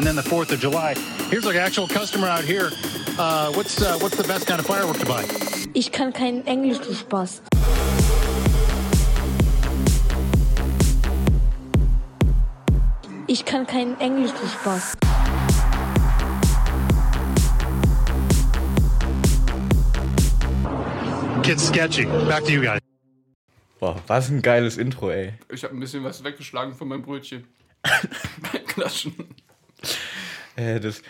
and then the 4th of July. Here's an actual customer out here. Uh, what's uh, what's the best kind of firework to buy? Ich kann kein Englisch, du Spaß. Ich kann kein Englisch, du Spaß. Gets sketchy. Back to you guys. Boah, was ein geiles Intro, ey. Ich habe ein bisschen was weggeschlagen von meinem Brötchen. Beim Klatschen. Äh, das,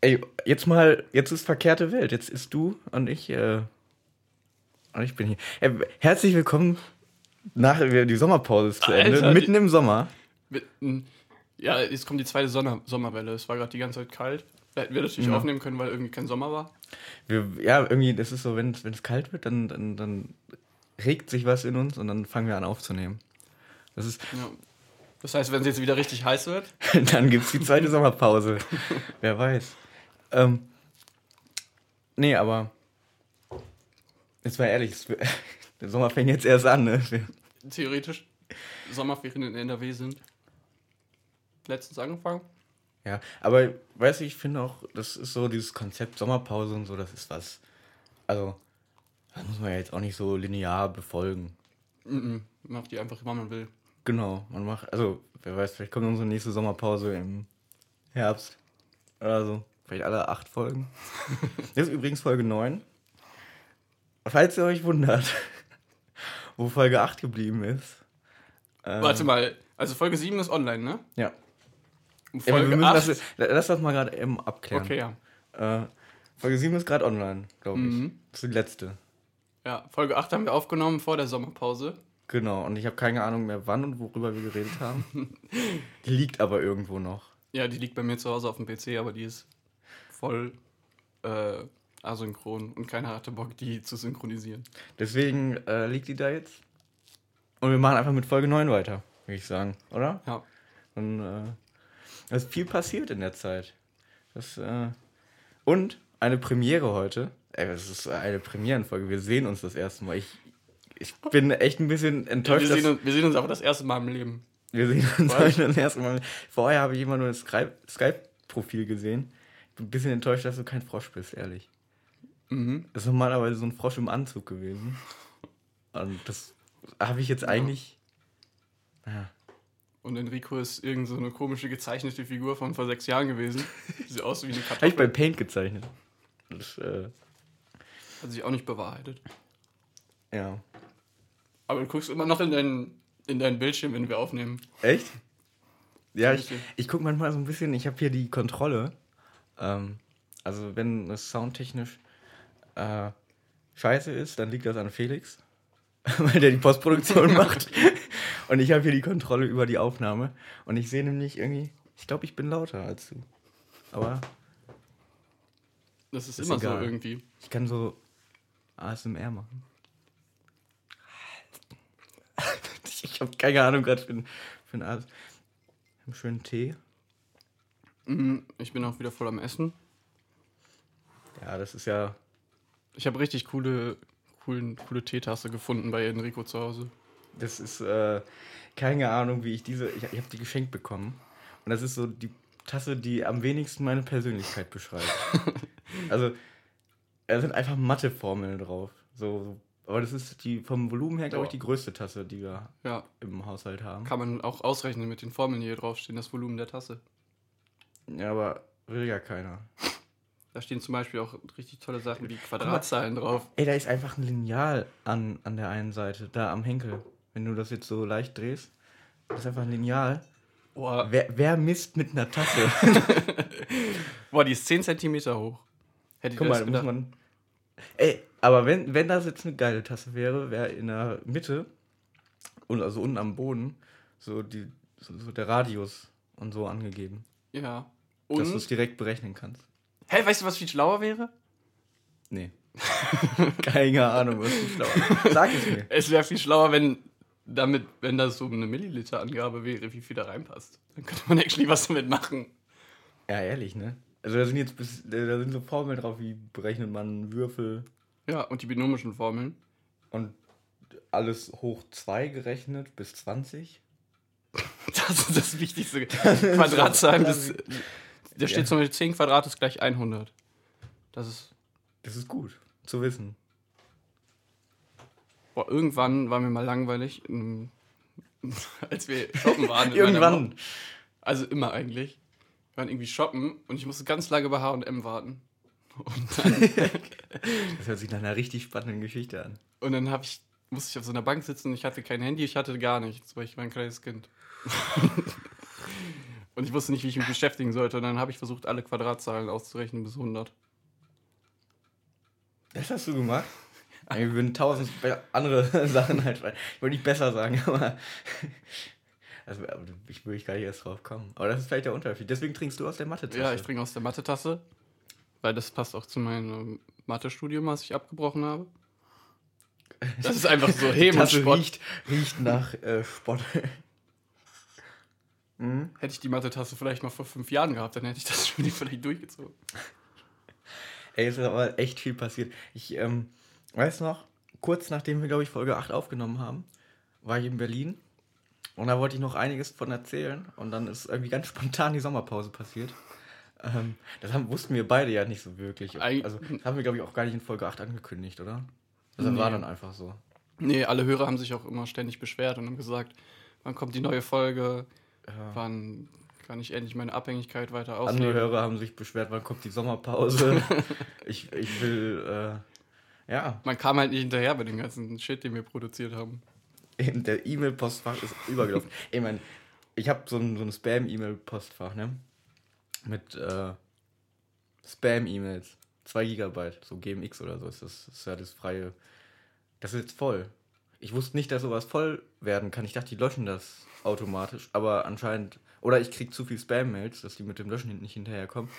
ey, jetzt mal, jetzt ist verkehrte Welt. Jetzt ist du und ich, äh, und ich bin hier. Äh, herzlich willkommen nach die Sommerpause ist zu Ende, Alter, mitten im Sommer. Mit, n- Ja, jetzt kommt die zweite Sonne Sommerwelle. Es war gerade die ganze Zeit kalt. Da hätten wir natürlich Ja. aufnehmen können, weil irgendwie kein Sommer war. Wir, ja, irgendwie, das ist so, wenn es wenn es kalt wird, dann, dann, dann regt sich was in uns und dann fangen wir an aufzunehmen. Das ist, Ja. Das heißt, wenn es jetzt wieder richtig heiß wird, dann gibt es die zweite Sommerpause. Wer weiß. Ähm, nee, aber jetzt mal ehrlich, es- der Sommer fängt jetzt erst an, ne? Theoretisch Sommerferien in NRW sind. Letztens angefangen. Ja, aber weißt du, ich finde auch, das ist so dieses Konzept Sommerpause und so, das ist was. Also, das muss man ja jetzt auch nicht so linear befolgen. Mhm. Macht die einfach, wann man will. Genau, man macht, also, wer weiß, vielleicht kommt unsere nächste Sommerpause im Herbst oder so. Vielleicht alle acht Folgen. Das ist übrigens Folge 9. Falls ihr euch wundert, wo Folge 8 geblieben ist. ähm, Warte mal, also Folge 7 ist online, ne? Ja. Und ja wir Folge müssen 8. das, lass das mal gerade eben abklären. okay, ja. Äh, Folge 7 ist gerade online, glaube ich. Mhm. Das ist die letzte. Ja, Folge 8 haben wir aufgenommen vor der Sommerpause. Genau, und ich habe keine Ahnung mehr, wann und worüber wir geredet haben. die liegt aber irgendwo noch. Ja, die liegt bei mir zu Hause auf dem PC, aber die ist voll äh, asynchron und keiner hatte Bock, die zu synchronisieren. Deswegen äh, liegt die da jetzt. Und wir machen einfach mit Folge 9 weiter, würde ich sagen, oder? Ja. Und äh, da ist viel passiert in der Zeit. Das, äh, und eine Premiere heute. Ey, das ist eine Premierenfolge. Wir sehen uns das erste Mal. Ich, ich bin echt ein bisschen Wir, enttäuscht. sehen dass- uns, wir sehen uns aber das erste Mal im Leben. Wir sehen uns heute das erste Mal. Vorher habe ich immer nur das Skype- Skype-Profil gesehen. Ich bin ein bisschen enttäuscht, dass du kein Frosch bist, ehrlich. Mhm. Das ist normalerweise so ein Frosch im Anzug gewesen. Und das habe ich jetzt eigentlich. Ja. Und Enrico ist irgend so eine komische gezeichnete Figur von vor sechs Jahren gewesen. Sieht aus wie eine Habe ich Kartoffel. bei Paint gezeichnet. Das, äh, Hat sich auch nicht bewahrheitet. ja. Aber du guckst immer noch in deinen, in deinen Bildschirm, wenn wir aufnehmen. Echt? Ja, ich, ich gucke manchmal so ein bisschen, ich habe hier die Kontrolle. Ähm, also wenn es soundtechnisch äh, scheiße ist, dann liegt das an Felix, weil der die Postproduktion macht. Und ich habe hier die Kontrolle über die Aufnahme. Und ich sehe nämlich irgendwie, ich glaube, ich bin lauter als du. Aber Das ist, Ist immer egal. so irgendwie. ich kann so ASMR machen. Ich habe keine Ahnung gerade für, für einen AS. Einen schönen Tee. Mhm. Ich bin auch wieder voll am Essen. Ja, das ist ja Ich habe richtig coole, coolen, coole Teetasse gefunden bei Enrico zu Hause. Das ist äh, keine Ahnung, wie ich diese. Ich, ich habe die geschenkt bekommen. Und das ist so die Tasse, die am wenigsten meine Persönlichkeit beschreibt. also, da sind einfach Matheformeln drauf. So, so. Aber das ist die vom Volumen her, glaube ich, die größte Tasse, die wir Ja, im Haushalt haben. kann man auch ausrechnen mit den Formeln, die hier draufstehen, das Volumen der Tasse. Ja, aber will ja keiner. Da stehen zum Beispiel auch richtig tolle Sachen wie Quadratzahlen drauf. Ey, da ist einfach ein Lineal an, an der einen Seite, da am Henkel. Wenn du das jetzt so leicht drehst, das ist einfach ein Lineal. Boah, Wer, wer misst mit einer Tasse? boah die ist 10 cm hoch. Hätte ich Guck mal, das da muss gedacht. man. Ey, aber wenn, wenn das jetzt eine geile Tasse wäre, wäre in der Mitte und also unten am Boden so, die, so, so der Radius und so angegeben. Ja. Dass du Und, es direkt berechnen kannst. hey, weißt du, was viel schlauer wäre? Nee. Keine Ahnung, was ist schlau. Sag es mir. Es wäre viel schlauer, wenn damit, wenn das so eine Milliliter-Angabe wäre, wie viel da reinpasst. Dann könnte man actually was damit machen. Ja, ehrlich, ne? Also da sind jetzt bis, da sind so Formeln drauf, wie berechnet man Würfel Ja, und die binomischen Formeln. und alles hoch 2 gerechnet bis 20. Das ist das Wichtigste. Quadratzahlen bis da steht zum Beispiel 10 Quadrat ist gleich 100. Das ist. Das ist gut zu wissen. Boah, irgendwann war mir mal langweilig, als wir shoppen waren. Irgendwann. Also immer eigentlich. Wir waren irgendwie shoppen und ich musste ganz lange bei HM warten. Und dann, Das hört sich nach einer richtig spannenden Geschichte an. und dann ich, musste ich auf so einer Bank sitzen. Ich hatte kein Handy, ich hatte gar nichts, weil ich war ein kleines Kind. und ich wusste nicht, wie ich mich beschäftigen sollte. Und dann habe ich versucht, alle Quadratzahlen auszurechnen bis 100. Das hast du gemacht? Wir würden tausend andere Sachen halt. Ich wollte nicht besser sagen, aber. Also, ich würde gar nicht erst drauf kommen. Aber das ist vielleicht der Unterschied. Deswegen trinkst du aus der Mathe-Tasse. Ja, ich trinke aus der Mathe-Tasse, weil das passt auch zu meinem Mathe-Studium, was ich abgebrochen habe. Das ist einfach so Spott. riecht, riecht nach äh, Spott. Hätte ich die Mathe-Tasse vielleicht mal vor fünf Jahren gehabt, dann hätte ich das Studium vielleicht durchgezogen. Ey, es ist aber echt viel passiert. Ich ähm, weiß noch, kurz nachdem wir, glaube ich, Folge 8 aufgenommen haben, war ich in Berlin. Und da wollte ich noch einiges von erzählen. Und dann ist irgendwie ganz spontan die Sommerpause passiert. Ähm, das haben, wussten wir beide ja nicht so wirklich. Also, das haben wir, glaube ich, auch gar nicht in Folge 8 angekündigt, oder? Das Nee. war dann einfach so. Nee, alle Hörer haben sich auch immer ständig beschwert und haben gesagt, wann kommt die neue Folge, Ja. wann kann ich endlich meine Abhängigkeit weiter Andere ausleben. Hörer haben sich beschwert, wann kommt die Sommerpause. ich, ich will, äh, ja, Man kam halt nicht hinterher bei dem ganzen Shit, den wir produziert haben. Eben, der E-Mail-Postfach ist übergelaufen. ich meine, ich habe so ein, so ein Spam-E-Mail-Postfach, ne? Mit äh, Spam-E-Mails. 2 Gigabyte, so GMX oder so ist das, ist ja das freie. Das ist jetzt voll. Ich wusste nicht, dass sowas voll werden kann. Ich dachte, die löschen das automatisch, aber anscheinend. Oder ich krieg zu viel Spam-Mails, dass die mit dem Löschen nicht hinterherkommen.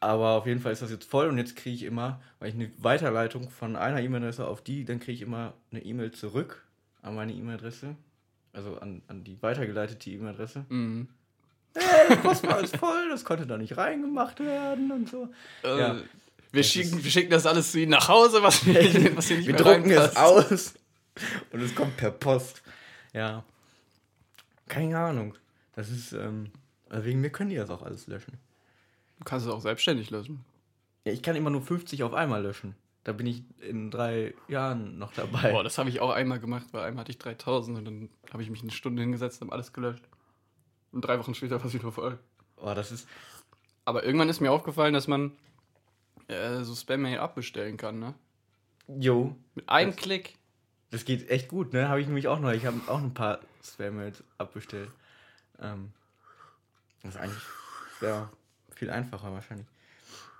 Aber auf jeden Fall ist das jetzt voll und jetzt kriege ich immer, weil ich eine Weiterleitung von einer E-Mail-Adresse auf die, dann kriege ich immer eine E-Mail zurück an meine E-Mail-Adresse. Also an, an die weitergeleitete E-Mail-Adresse. Mhm. Das Postfach ist voll, das konnte da nicht reingemacht werden und so. Äh, Ja. wir, schicken, wir schicken das alles zu ihnen nach Hause, was, wir, was nicht Wir mehr drucken es aus und es kommt per Post. Ja. Keine Ahnung. Das ist, ähm, also wegen mir können die das auch alles löschen. Du kannst es auch selbstständig löschen. Ja, ich kann immer nur 50 auf einmal löschen. Da bin ich in drei Jahren noch dabei. Boah, das habe ich auch einmal gemacht, weil einmal hatte ich 3000 und dann habe ich mich eine Stunde hingesetzt und habe alles gelöscht. Und drei Wochen später war es wieder voll. Oh, das ist. Aber irgendwann ist mir aufgefallen, dass man äh, so Spam-Mail abbestellen kann, ne? Jo. Mit einem Das- Klick. Das geht echt gut, ne? Habe ich nämlich auch noch. Ich habe auch ein paar Spam-Mails abbestellt. Ähm, das ist eigentlich ja, viel einfacher wahrscheinlich.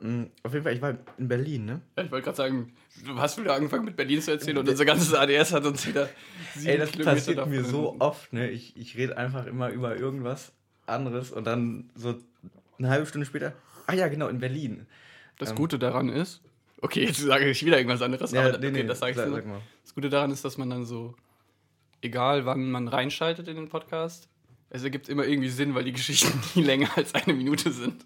Mm, auf jeden Fall, ich war in Berlin, ne? Ja, ich wollte gerade sagen, du hast wieder angefangen mit Berlin zu erzählen und unser ganzes ADS hat uns wieder sieben Ey, das Kilometer passiert davon mir so oft, ne? Ich, ich rede einfach immer über irgendwas anderes und dann so eine halbe Stunde später. Ah ja, genau, in Berlin. Das ähm, Gute daran ist, okay, jetzt sage ich wieder irgendwas anderes, Ja, aber nee, okay, nee, das sag ich sag- so. sag mal. Das Gute daran ist, dass man dann so, egal wann man reinschaltet in den Podcast, es ergibt immer irgendwie Sinn, weil die Geschichten nie länger als eine Minute sind.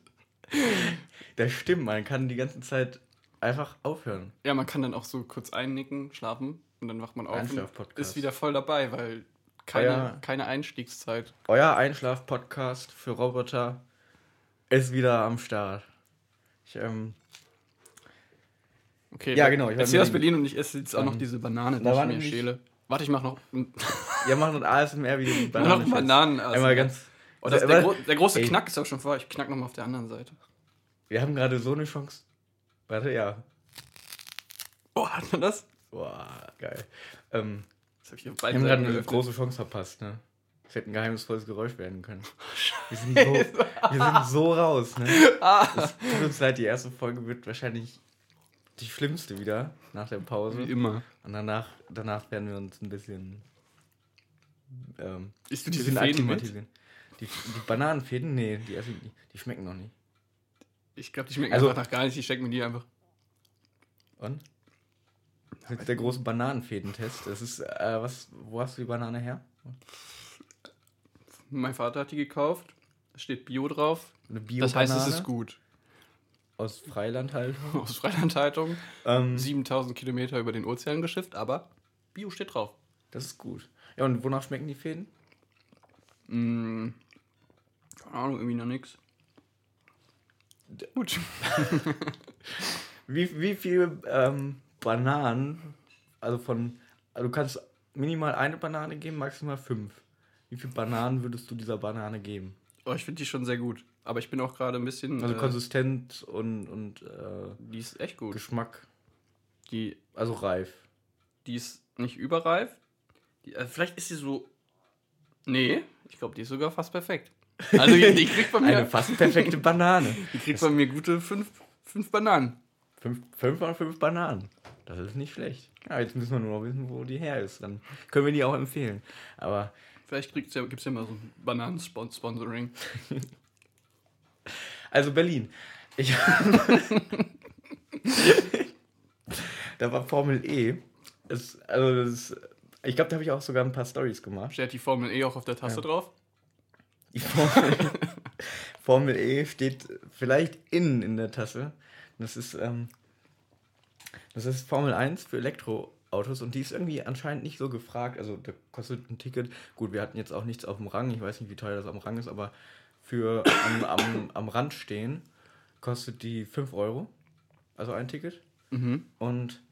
Das stimmt, man kann die ganze Zeit einfach aufhören. Ja, man kann dann auch so kurz einnicken, schlafen und dann wacht man auf und Einschlaf-Podcast. ist wieder voll dabei, weil keine, Euer- keine Einstiegszeit. Euer Einschlaf-Podcast für Roboter ist wieder am Start. Ich, ähm, Okay, Ja, genau, ich Erzähl aus Berlin. Und ich esse jetzt auch noch Ähm, diese Banane, die ich mir schäle. Warte, ich mach noch, ja, machen ein ASMR wieder die mach noch Banane. Bananen. Einmal ganz. Oh, das, Aber- der, der große Ey. Knack ist auch schon vor. Ich knack nochmal auf der anderen Seite. Wir haben gerade so eine Chance. Warte, ja. Oh, hat man das? Boah, geil. Ähm, Das hab ich auf wir haben gerade eine große Chance verpasst, ne? Es hätte ein geheimnisvolles Geräusch werden können. Wir sind so, wir sind so raus, ne? Ah. Es tut uns leid, die erste Folge wird wahrscheinlich die schlimmste wieder nach der Pause. Wie immer. Und danach, danach werden wir uns ein bisschen. Ähm, Isst du diese Fäden mit? Die, die Bananenfäden? Nee, die, die schmecken noch nicht. Ich glaube, die schmecken Also- einfach nach gar nicht. Ich schenke mir die einfach. Und? Das ist jetzt der große Bananenfädentest. Das ist, äh, was, wo hast du die Banane her? Mein Vater hat die gekauft. Da steht Bio drauf. Eine Das heißt, es ist gut. Aus Freiland halt. Aus Freilandhaltung. Ähm, 7000 Kilometer über den Ozean geschifft, aber Bio steht drauf. das ist gut. Ja, und wonach schmecken die Fäden? Mm, keine Ahnung, irgendwie noch nix. Gut. Wie, wie viele ähm, Bananen, also von, also du kannst minimal eine Banane geben, maximal fünf. Wie viele Bananen würdest du dieser Banane geben? Oh, ich finde die schon sehr gut. Aber ich bin auch gerade ein bisschen. Also äh, konsistent und, und äh, die ist echt gut. Geschmack, Die, also reif. die ist nicht überreif. Die, äh, vielleicht ist sie so. Nee, ich glaube, die ist sogar fast perfekt. Also die, die kriegt bei Eine mir, fast perfekte Banane. die kriegt bei mir gute fünf, fünf Bananen. Fünf, fünf von fünf Bananen. Das ist nicht schlecht. Ja, jetzt müssen wir nur noch wissen, wo die her ist. Dann können wir die auch empfehlen. Aber Vielleicht gibt es ja, ja mal so ein Bananen-Sponsoring. Also Berlin. Ich da war Formel E. Es, also das, ich glaube, da habe ich auch sogar ein paar Stories gemacht. Steht die Formel E auch auf der Tasse drauf? Die Formel, Formel E steht vielleicht innen in der Tasse. Das ist, ähm, das ist Formel 1 für Elektroautos und die ist irgendwie anscheinend nicht so gefragt. Also da kostet ein Ticket. Gut, wir hatten jetzt auch nichts auf dem Rang. Ich weiß nicht, wie teuer das am Rang ist, aber für am, am, am Rand stehen kostet die 5 Euro. Also ein Ticket. Mhm. Und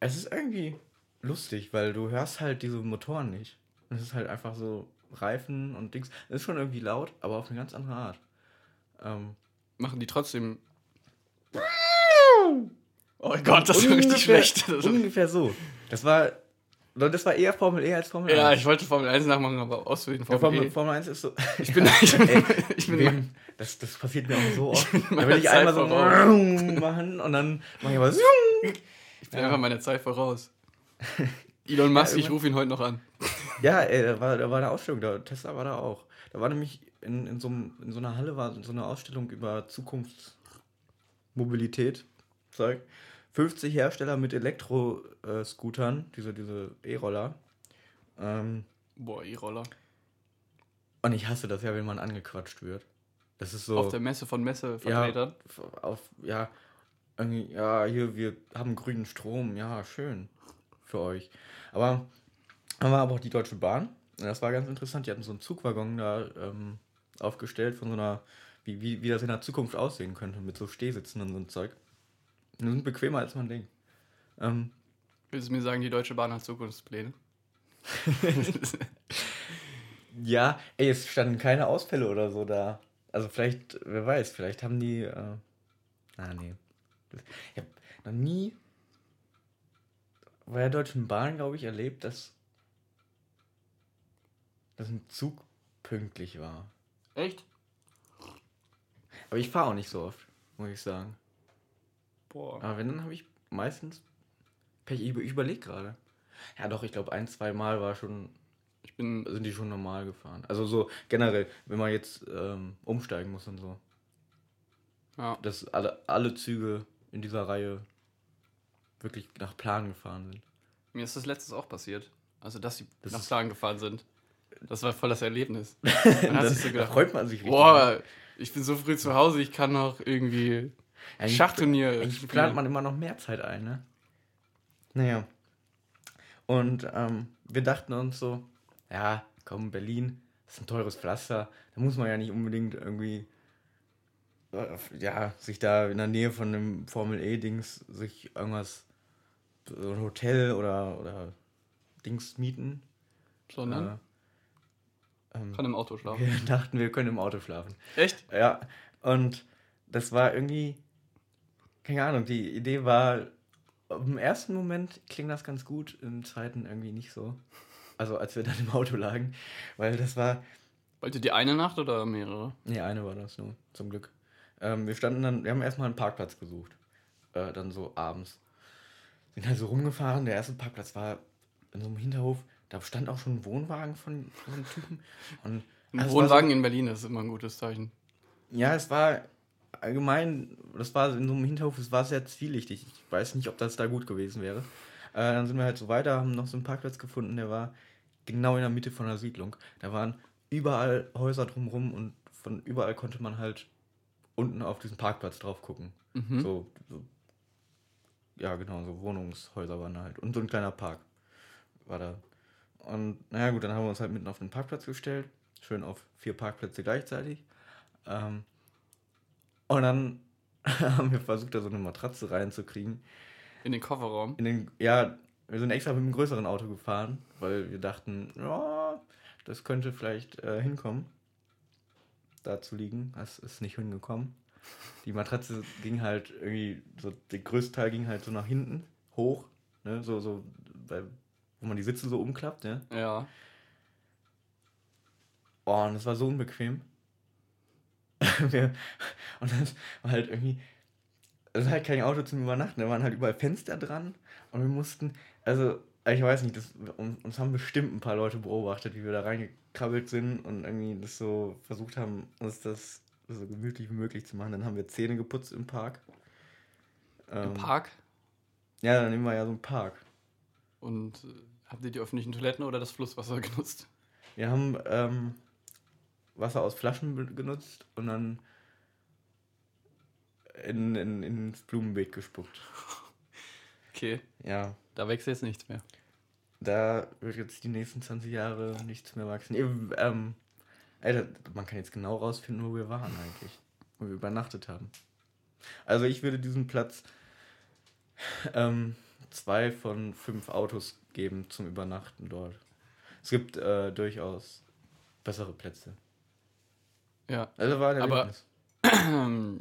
es ist irgendwie lustig, weil du hörst halt diese Motoren nicht. Es ist halt einfach so Reifen und Dings. Es ist schon irgendwie laut, aber auf eine ganz andere Art. Ähm, Machen die trotzdem. Oh Gott, das war richtig schlecht. Das ungefähr so. Das war, das war eher Formel E als Formel 1. ja, ich wollte Formel 1 nachmachen, aber aus Versehen Ja, Formel, Formel, E. Formel 1 ist so. Ich bin, ich bin, Ey, ich bin wem, das, das passiert mir auch so oft. bin Da will ich Zeit einmal so voraus. machen und dann mache ich aber so. Ich bin einfach meiner Zeit voraus. Elon Musk, ich rufe ihn heute noch an. Ja, ey, da war, da war eine Ausstellung, da, Tesla war da auch. Da war nämlich in, in, so, einem- in so einer Halle war so eine Ausstellung über Zukunftsmobilität. Zeug. 50 Hersteller mit Elektro-Scootern, diese, diese E-Roller. Ähm, Boah, E-Roller. und ich hasse das ja, wenn man angequatscht wird. Das ist so. Auf der Messe von Messevertretern. Ja, auf, ja, ja, hier, wir haben grünen Strom, ja, schön für euch. Aber war aber auch die Deutsche Bahn. Das war ganz interessant. Die hatten so einen Zugwaggon da ähm, aufgestellt von so einer, wie, wie, wie das in der Zukunft aussehen könnte, mit so Stehsitzen und so ein Zeug. Die sind bequemer, als man denkt. Ähm, Willst du mir sagen, die Deutsche Bahn hat Zukunftspläne? ja, ey, es standen keine Ausfälle oder so da. Also vielleicht, wer weiß, vielleicht haben die. Äh, ah, nee. Ich habe noch nie bei der Deutschen Bahn, glaube ich, erlebt, dass, dass ein Zug pünktlich war. Echt? Aber ich fahre auch nicht so oft, muss ich sagen. Boah. Aber wenn, dann habe ich meistens Pech. Ich, überlege gerade. Ja, doch, ich glaube, ein, zwei Mal war schon, Ich bin, sind die schon normal gefahren. Also so generell, wenn man jetzt ähm, umsteigen muss und so. ja. dass alle, alle Züge in dieser Reihe wirklich nach Plan gefahren sind. Mir ist das letztes auch passiert. Also, dass sie Das nach Plan gefahren sind. Das war voll das Erlebnis. Man hat sich so da gedacht, freut man sich richtig. boah, ich bin so früh zu Hause, ich kann noch irgendwie Eigentlich- Schachturnier Eigentlich spielen. plant man immer noch mehr Zeit ein, ne? Naja. Und ähm, wir dachten uns so, ja, komm, Berlin, ist ein teures Pflaster. Da muss man ja nicht unbedingt irgendwie, äh, ja, sich da in der Nähe von einem Formel-E-Dings sich irgendwas, so ein Hotel oder, oder Dings mieten. Sondern Äh, ähm, kann im Auto schlafen. wir dachten, wir können im Auto schlafen. Echt? Ja, und das war irgendwie, keine Ahnung, die Idee war, im ersten Moment klingt das ganz gut, im zweiten irgendwie nicht so. Also als wir dann im Auto lagen, weil das war, Wollt ihr die eine Nacht oder mehrere? nee, eine war das nur, zum Glück. Ähm, wir standen dann, wir haben erstmal einen Parkplatz gesucht, äh, dann so abends. Sind halt so rumgefahren, der erste Parkplatz war in so einem Hinterhof, da stand auch schon ein Wohnwagen von, von einem Typen. Und Ein also Wohnwagen in Berlin, das ist immer ein gutes Zeichen. Ja, es war allgemein, das war in so einem Hinterhof, es war sehr zwielichtig. Ich weiß nicht, ob das da gut gewesen wäre. Äh, dann sind wir halt so weiter, haben noch so einen Parkplatz gefunden, der war genau in der Mitte von der Siedlung. Da waren überall Häuser drumrum und von überall konnte man halt unten auf diesen Parkplatz drauf gucken. Mhm. So, so, ja, genau, so Wohnungshäuser waren da halt. Und so ein kleiner Park war da. Und naja, gut, dann haben wir uns halt mitten auf den Parkplatz gestellt. Schön auf vier Parkplätze gleichzeitig. Ähm, Und dann haben wir versucht, da so eine Matratze reinzukriegen. In den Kofferraum. In den, ja, wir sind extra mit einem größeren Auto gefahren, weil wir dachten, ja, das könnte vielleicht äh, hinkommen. Da zu liegen. Das ist nicht hingekommen. Die Matratze ging halt irgendwie, so der größte Teil ging halt so nach hinten, hoch, ne, so, so, weil, wo man die Sitze so umklappt, ne. Ja. Oh, und das war so unbequem. und das war halt irgendwie, es war halt kein Auto zum Übernachten, da waren halt überall Fenster dran und wir mussten, also ich weiß nicht, das, uns haben bestimmt ein paar Leute beobachtet, wie wir da reingekrabbelt sind und irgendwie das so versucht haben, uns das so gemütlich wie möglich zu machen. Dann haben wir Zähne geputzt im Park. Im Ähm, Park. Ja, dann nehmen wir ja so einen Park. Und äh, habt ihr die öffentlichen Toiletten oder das Flusswasser genutzt? Wir haben ähm, Wasser aus Flaschen genutzt und dann in, in, ins Blumenbeet gespuckt. Okay, Ja, da wächst jetzt nichts mehr. da wird jetzt die nächsten 20 Jahre nichts mehr wachsen. Eben, Ähm, Alter, man kann jetzt genau rausfinden, wo wir waren eigentlich. Wo wir übernachtet haben. Also ich würde diesem Platz ähm, zwei von fünf Autos geben zum Übernachten dort. Es gibt äh, durchaus bessere Plätze. Ja. Also war ein Aber-.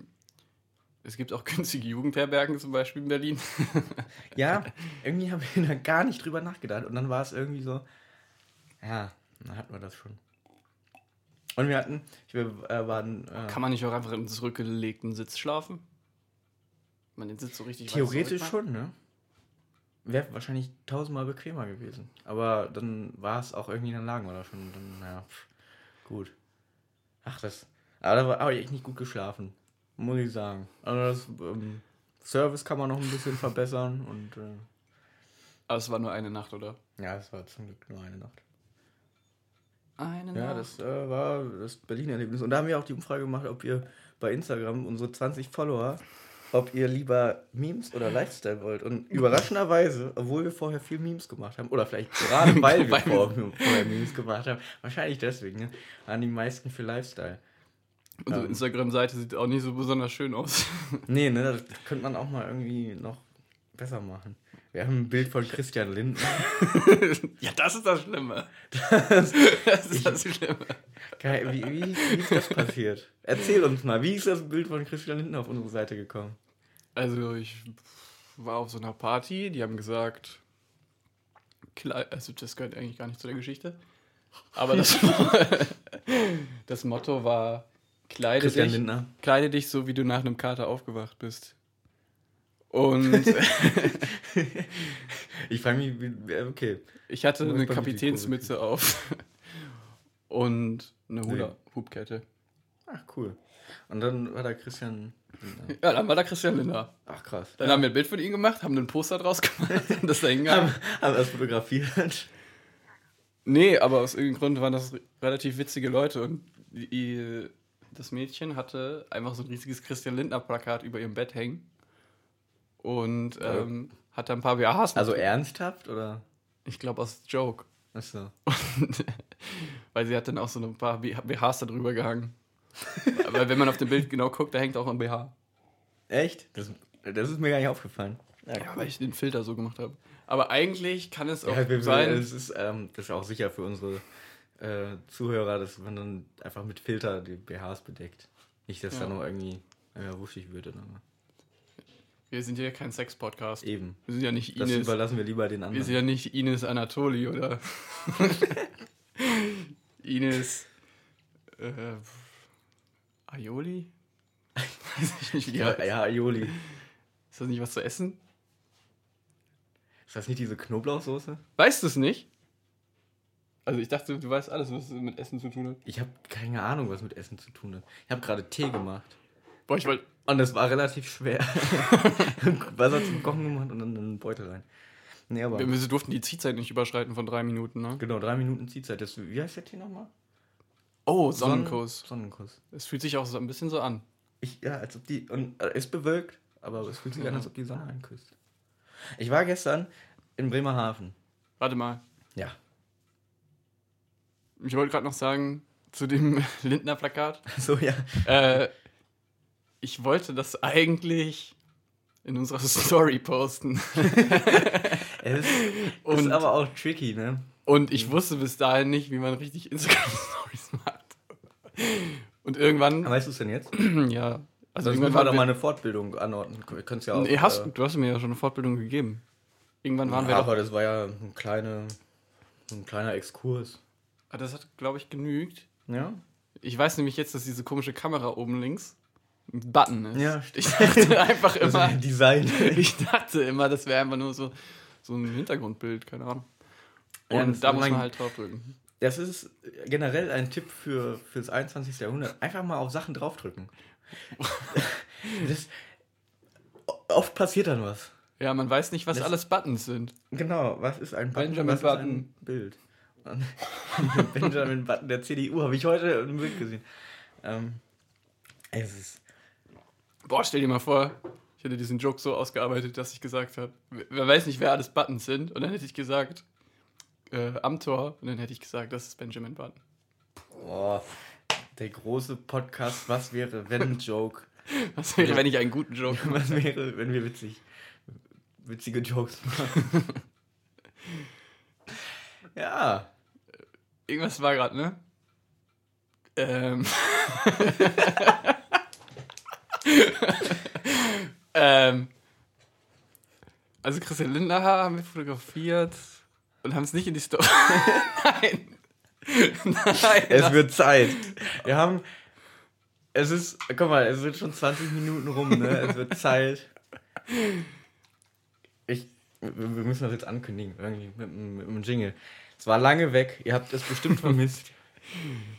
Es gibt auch günstige Jugendherbergen zum Beispiel in Berlin. Ja, irgendwie haben wir da gar nicht drüber nachgedacht. Und dann war es irgendwie so, ja, dann hatten wir das schon. Und wir hatten, wir äh, waren äh, Kann man nicht auch einfach im zurückgelegten Sitz schlafen? Man den Sitz so richtig theoretisch schon, ne? Wäre wahrscheinlich tausendmal bequemer gewesen. Aber dann war es auch irgendwie, dann lagen wir da schon. Dann, naja, pff, gut. Ach, das. Aber da war aber echt nicht gut geschlafen. Muss ich sagen. Also das ähm, Service kann man noch ein bisschen verbessern und äh, Aber es war nur eine Nacht, oder? ja, es war zum Glück nur eine Nacht. Eine Ja, das äh, war das Berlin-Erlebnis. Und da haben wir auch die Umfrage gemacht, ob ihr bei Instagram unsere 20 Follower, ob ihr lieber Memes oder Lifestyle wollt. Und überraschenderweise, obwohl wir vorher viel Memes gemacht haben, oder vielleicht gerade weil wir vorher Memes gemacht haben, wahrscheinlich deswegen, ne, waren die meisten für Lifestyle. Unsere Ähm. Instagram-Seite sieht auch nicht so besonders schön aus. Nee, ne, das könnte man auch mal irgendwie noch besser machen. Wir haben ein Bild von Christian Lindner. ja, das ist das Schlimme. Das, ist das Schlimme. Geil, Wie, wie, wie ist das passiert? Erzähl uns mal, wie ist das Bild von Christian Lindner auf unsere Seite gekommen? Also ich war auf so einer Party, die haben gesagt, also das gehört eigentlich gar nicht zu der Geschichte, aber das, das Motto war, kleide Christian dich, Lindner. kleide dich so, wie du nach einem Kater aufgewacht bist. Und Ich frage mich, wie, okay. ich hatte eine Kapitänsmütze auf und eine. Hula-Hubkette. Ach, cool. Und dann war da Christian. Lindner. Ja, dann war da Christian Lindner. Ach, krass. Dann haben wir ein Bild von ihm gemacht, haben ein Poster draus gemacht und das da hingehangen. haben, haben das fotografiert. Nee, aber aus irgendeinem Grund waren das relativ witzige Leute und die, das Mädchen hatte einfach so ein riesiges Christian Lindner-Plakat über ihrem Bett hängen und ähm, hatte ein paar BHs. mit. Also ernsthaft oder? ich glaube aus Joke. Achso. Weil sie hat dann auch so ein paar BHs da drüber gehangen. aber wenn man auf dem Bild genau guckt, da hängt auch ein BH. Echt? Das, das ist mir gar nicht aufgefallen. Ja, weil ich den Filter so gemacht habe. Aber eigentlich kann es auch Ja, sein. das, ist, ähm, das ist auch sicher für unsere äh, Zuhörer, dass man dann einfach mit Filter die BHs bedeckt. Nicht, dass Ja. da noch irgendwie ja, wuschig wird. Oder? Wir sind ja kein Sex-Podcast. Eben. Wir sind ja nicht Das Ines. überlassen wir lieber den Wir anderen. sind ja nicht Ines Anatoli oder Ines äh, Aioli? Weiß ich nicht, wie die ja, heißt. ja, Aioli. Ist das nicht was zu essen? Ist das nicht diese Knoblauchsoße? Weißt du es nicht? Also ich dachte, du weißt alles, was mit Essen zu tun hat. Ich habe keine Ahnung, was mit Essen zu tun hat. Ich habe gerade Tee gemacht. Boah, ich wollte. Und es war relativ schwer. Wasser zum Kochen gemacht und dann in einen Beutel rein. Nee, aber. Wir, wir durften die Ziehzeit nicht überschreiten von drei Minuten, ne? Genau, drei Minuten Ziehzeit. Das, wie heißt der Tee nochmal? Oh, Sonnen- Sonnenkuss. Sonnenkuss. Es fühlt sich auch so ein bisschen so an. Ich, ja, als ob die. Und äh, ist bewölkt, aber es fühlt sich an, als ob die Sonne einküsst. Ich war gestern in Bremerhaven. Warte mal. Ja. Ich wollte gerade noch sagen, zu dem Lindner-Plakat. So, ja. Äh, ich wollte das eigentlich in unserer Story posten. Es ist, Und- ist aber auch tricky, ne? Und ich wusste bis dahin nicht, wie man richtig Instagram-Stories macht. Und irgendwann, Weißt du es denn jetzt? ja. Also Sonst irgendwann wir waren doch wir, mal eine Fortbildung anordnen. Wir können es ja auch. nee, hast, äh, du hast mir ja schon eine Fortbildung gegeben. Irgendwann waren wir ja, doch. aber das war ja ein, kleine, ein kleiner Exkurs. Ah, Das hat, glaube ich, genügt. Ja? Ich weiß nämlich jetzt, dass diese komische Kamera oben links Button ist. Ja, ich dachte einfach Also immer, Design. ich dachte immer, das wäre einfach nur so, so ein Hintergrundbild, keine Ahnung. Ja, Und das da ist muss man halt drauf drücken. Das ist generell ein Tipp für fürs 21. Jahrhundert. Einfach mal auf Sachen draufdrücken. das, oft passiert dann was. Ja, man weiß nicht, was Das- alles Buttons sind. Genau, was ist ein Button? Benjamin was ist Button. ein Bild? Benjamin Button der CDU habe ich heute im Bild gesehen. Ähm, es ist, Boah, stell dir mal vor, ich hätte diesen Joke so ausgearbeitet, dass ich gesagt habe, wer weiß nicht, wer alles Buttons sind. Und dann hätte ich gesagt, äh, Amtor. Und dann hätte ich gesagt, das ist Benjamin Button. boah, der große Podcast, was wäre, wenn Joke? Was wäre, wenn ich einen guten Joke mache? Was wäre, wenn wir witzig, witzige Jokes machen? ja, Irgendwas war gerade, ne? Ähm. ähm. Also Christian Lindner haben wir fotografiert und haben es nicht in die Story. Nein. Nein. es wird Zeit. Wir haben, es ist, guck mal, es wird schon 20 Minuten rum, ne? Es wird Zeit. Ich, wir müssen das jetzt ankündigen, irgendwie mit, mit dem Jingle. Es war lange weg, ihr habt es bestimmt vermisst.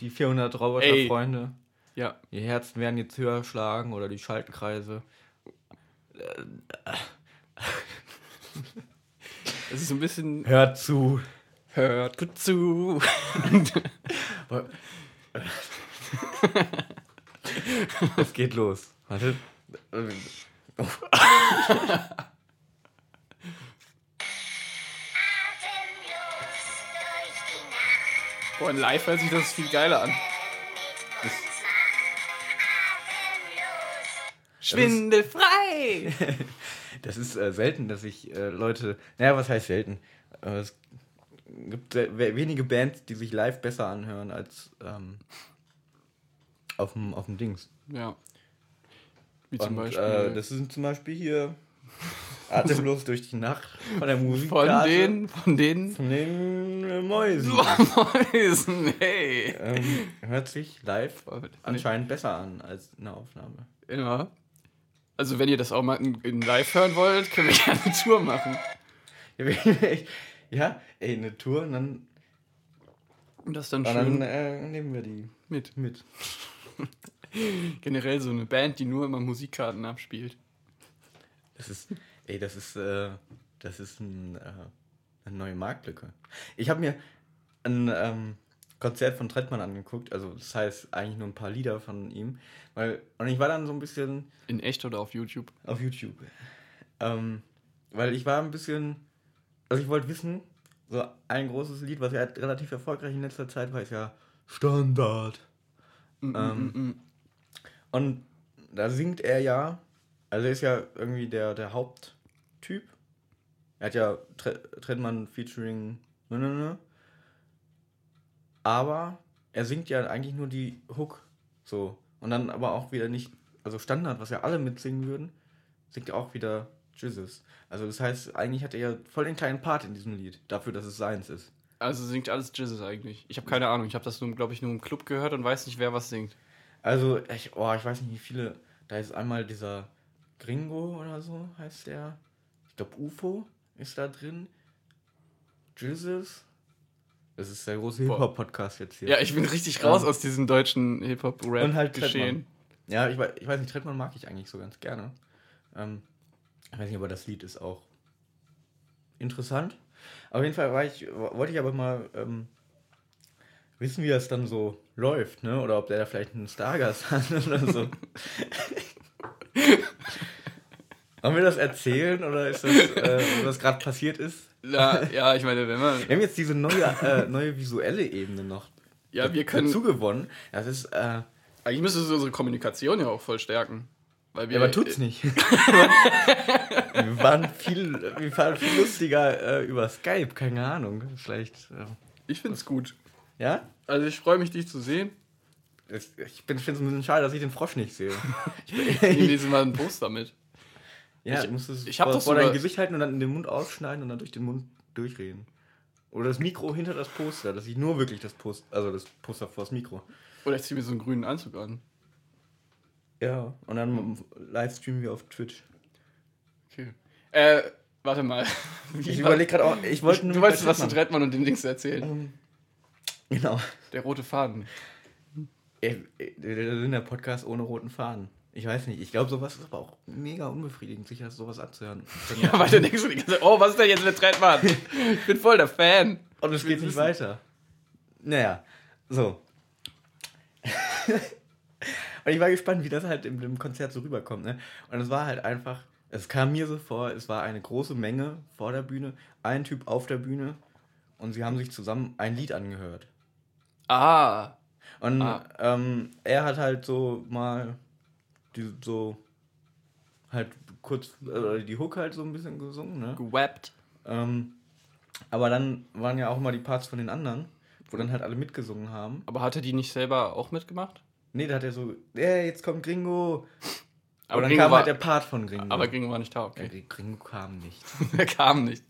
Die 400 Ey. Roboter-Freunde. Ja, Ihr Herzen werden jetzt höher schlagen oder die Schaltenkreise. es ist so ein bisschen. Hört zu. Hört gut zu. Es geht los. Warte. Boah, in live hört sich das viel geiler an. Schwindelfrei! Das ist äh, selten, dass ich äh, Leute. Naja, was heißt selten? Äh, es gibt sehr, wenige Bands, die sich live besser anhören als ähm, auf dem auf dem Dings. Ja. Wie zum Und, Beispiel. Äh, das sind zum Beispiel hier Atemlos durch die Nacht von der Musik. von den, von den Von den äh, Mäusen. Mäusen, hey. ähm, hört sich live Von den- anscheinend besser an als eine Aufnahme. Ja. Also, wenn ihr das auch mal in, in live hören wollt, können wir gerne eine Tour machen. ja, ey, eine Tour und dann, Und das dann und schön dann äh, nehmen wir die mit. mit. Generell so eine Band, die nur immer Musikkarten abspielt. Das ist, ey, das ist, äh, das ist ein, äh, eine neue Marktlücke. Ich habe mir ein ähm, Konzert von Trettmann angeguckt, also das heißt eigentlich nur ein paar Lieder von ihm, weil, und ich war dann so ein bisschen In echt oder auf YouTube? auf YouTube, ähm, weil ich war ein bisschen, also ich wollte wissen, so ein großes Lied, was ja relativ erfolgreich in letzter Zeit war, ist ja Standard. Ähm, Und da singt er ja, also er ist ja irgendwie der, der Haupttyp. Er hat ja Tre Trettmann featuring ne, ne, ne. Aber er singt ja eigentlich nur die Hook. So. Und dann aber auch wieder nicht, also Standard, was ja alle mitsingen würden, singt er auch wieder Jesus. Also das heißt, eigentlich hat er ja voll den kleinen Part in diesem Lied, dafür, dass es seins ist. Also singt alles Jesus eigentlich. Ich habe keine Ahnung. Ich habe das, glaube ich, nur im Club gehört und weiß nicht, wer was singt. Also, ich, oh, ich weiß nicht, wie viele. Da ist einmal dieser Gringo oder so, heißt der. Ich glaube, UFO ist da drin. Jesus. Das ist der große. Hip-Hop-Podcast jetzt hier. Ja, ich bin richtig raus Ähm, aus diesem deutschen Hip-Hop-Rap-Geschehen. Und halt. Ja, ich, wei- ich weiß nicht, Trettmann mag ich eigentlich so ganz gerne. Ähm, ich weiß nicht, aber das Lied ist auch interessant. Auf jeden Fall war ich, wollte ich aber mal ähm, wissen, wie das dann so läuft, ne? Oder ob der da vielleicht einen Stargast hat oder so. Wollen wir das erzählen oder ist das, äh, was gerade passiert ist? Ja, ja, ich meine, wenn man. Wir haben jetzt diese neue, äh, neue visuelle Ebene noch Ja, wir können. dazu gewonnen. Das ist, äh, Eigentlich müsstest du unsere Kommunikation ja auch voll stärken. Weil Ja, aber tut's nicht. wir, waren viel, wir waren viel lustiger äh, über Skype, keine Ahnung. Vielleicht. Äh, Ich find's gut. ja? Also ich freue mich, dich zu sehen. Es- Ich finde es ein bisschen schade, dass ich den Frosch nicht sehe. Ich, Ich nehme dieses Mal ein Poster mit. Ja, Ich- du musst es ich vor, das vor dein Gesicht halten und dann in den Mund ausschneiden und dann durch den Mund durchreden. Oder das Mikro hinter das Poster, dass ich nur wirklich das Poster, also das Poster vor das Mikro. Oder ich ziehe mir so einen grünen Anzug an. Ja, und dann livestreamen wir auf Twitch. Okay. Äh, warte mal. Wie Ich überlege gerade auch, ich wollte Du nur wolltest bei was zu Trettmann. Und dem Dings erzählen. Ähm, Genau. Der rote Faden. Ey, ey, Das ist der Podcast ohne roten Faden. Ich weiß nicht, ich glaube, sowas ist aber auch mega unbefriedigend, sich das sowas anzuhören. Ja, weil du denkst du die ganze Zeit, oh, was ist denn jetzt mit Trettmann? Ich bin voll der Fan. Und es geht nicht wissen. weiter. Naja, so. Und ich war gespannt, wie das halt im, im Konzert so rüberkommt. Ne? Und es war halt einfach, es kam mir so vor, es war eine große Menge vor der Bühne, ein Typ auf der Bühne und sie haben sich zusammen ein Lied angehört. Ah. Und Ah. ähm, er hat halt so mal die, so halt kurz äh, die Hook halt so ein bisschen gesungen, ne? Gewappt. Ähm, aber dann waren ja auch mal die Parts von den anderen, wo dann halt alle mitgesungen haben. Aber hat er die nicht selber auch mitgemacht? Nee, da hat er so, ey, jetzt kommt Gringo. Aber, dann Gringo kam war- halt der Part von Gringo. Aber Gringo war nicht da, ja, okay. Gringo kam nicht. Er kam nicht.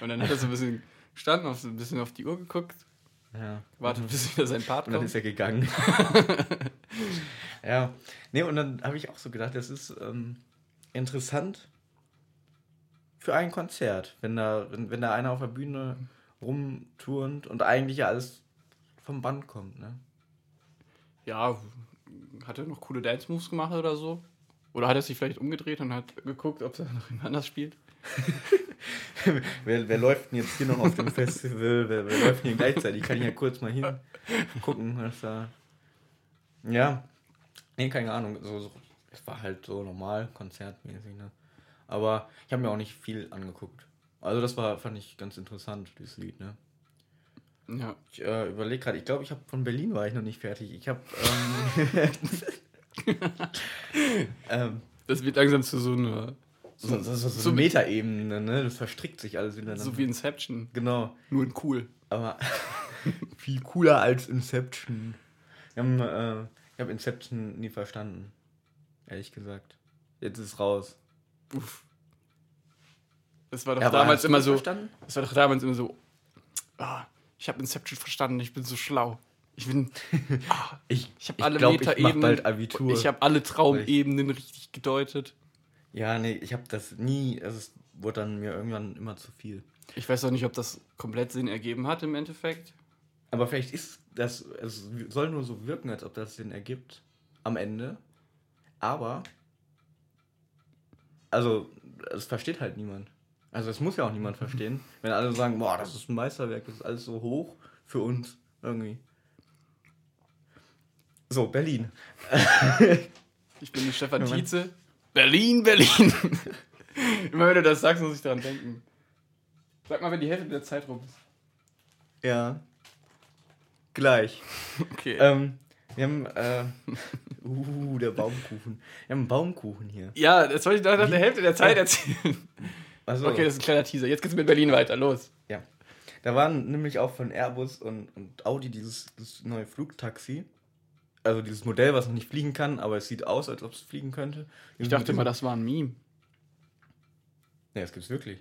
Und dann hat er so ein bisschen gestanden, auf, so ein bisschen auf die Uhr geguckt, Ja. wartet, bis wieder sein Part Und dann kommt. ist er gegangen. ja. Nee, und dann habe ich auch so gedacht, das ist ähm, interessant für ein Konzert, wenn da, wenn, wenn da einer auf der Bühne rumturnt und eigentlich ja alles vom Band kommt, ne? Ja, hat er noch coole Dance-Moves gemacht oder so? Oder hat er sich vielleicht umgedreht und hat geguckt, ob er noch jemand anders spielt? wer, wer läuft denn jetzt hier noch auf dem Festival? Wer, wer läuft denn hier gleichzeitig? Kann ich ja kurz mal hin gucken, was da. Ja. Nee, keine Ahnung. So, so, es war halt so normal, konzertmäßig, ne? Aber ich habe mir auch nicht viel angeguckt. Also das war, fand ich ganz interessant, dieses Lied, ne? Ja. Ich äh, überlege gerade, ich glaube, ich habe von Berlin war ich noch nicht fertig. Ich habe ähm, ähm, Das wird langsam zu so einer. so, so, so, so so- eine Metaebene, ne? Das verstrickt sich alles miteinander. So wie Inception. genau. Nur in cool. Aber viel cooler als Inception. Wir haben, äh, ich habe Inception nie verstanden. Ehrlich gesagt. Jetzt ist es raus. Uff. Das war doch Ja, damals immer so. verstanden? Das war doch damals immer so. Ah, ich habe Inception verstanden, ich bin so schlau. Ich bin. Ah, Ich, ich habe alle glaub, ich mach Metaebenen. bald Abitur. Ich habe alle Traumebenen richtig gedeutet. ja, nee, ich habe das nie. Also es wurde dann mir irgendwann immer zu viel. Ich weiß auch nicht, ob das komplett Sinn ergeben hat im Endeffekt. Aber vielleicht ist das. Es soll nur so wirken, als ob das Sinn ergibt. Am Ende. Aber. Also, es versteht halt niemand. Also, es muss ja auch niemand verstehen. Wenn alle sagen, boah, das ist ein Meisterwerk, das ist alles so hoch für uns. Irgendwie. So, Berlin. Ich bin der Stefan. Tietze. Berlin, Berlin. Immer wenn du das sagst, muss ich daran denken. Sag mal, wenn die Hälfte der Zeit rum ist. Ja. Gleich. Okay. Ähm, wir haben. Äh, uh, der Baumkuchen. Wir haben einen Baumkuchen hier. ja, das wollte ich nach der Hälfte der Zeit erzählen. Also, Okay, das ist ein kleiner Teaser. Jetzt geht's mit Berlin weiter. Los. Ja. Da waren nämlich auch von Airbus und, und Audi dieses, dieses neue Flugtaxi. Also dieses Modell, was noch nicht fliegen kann, aber es sieht aus, als ob es fliegen könnte. Ich dachte immer, das war ein Meme. Ne, das gibt's wirklich.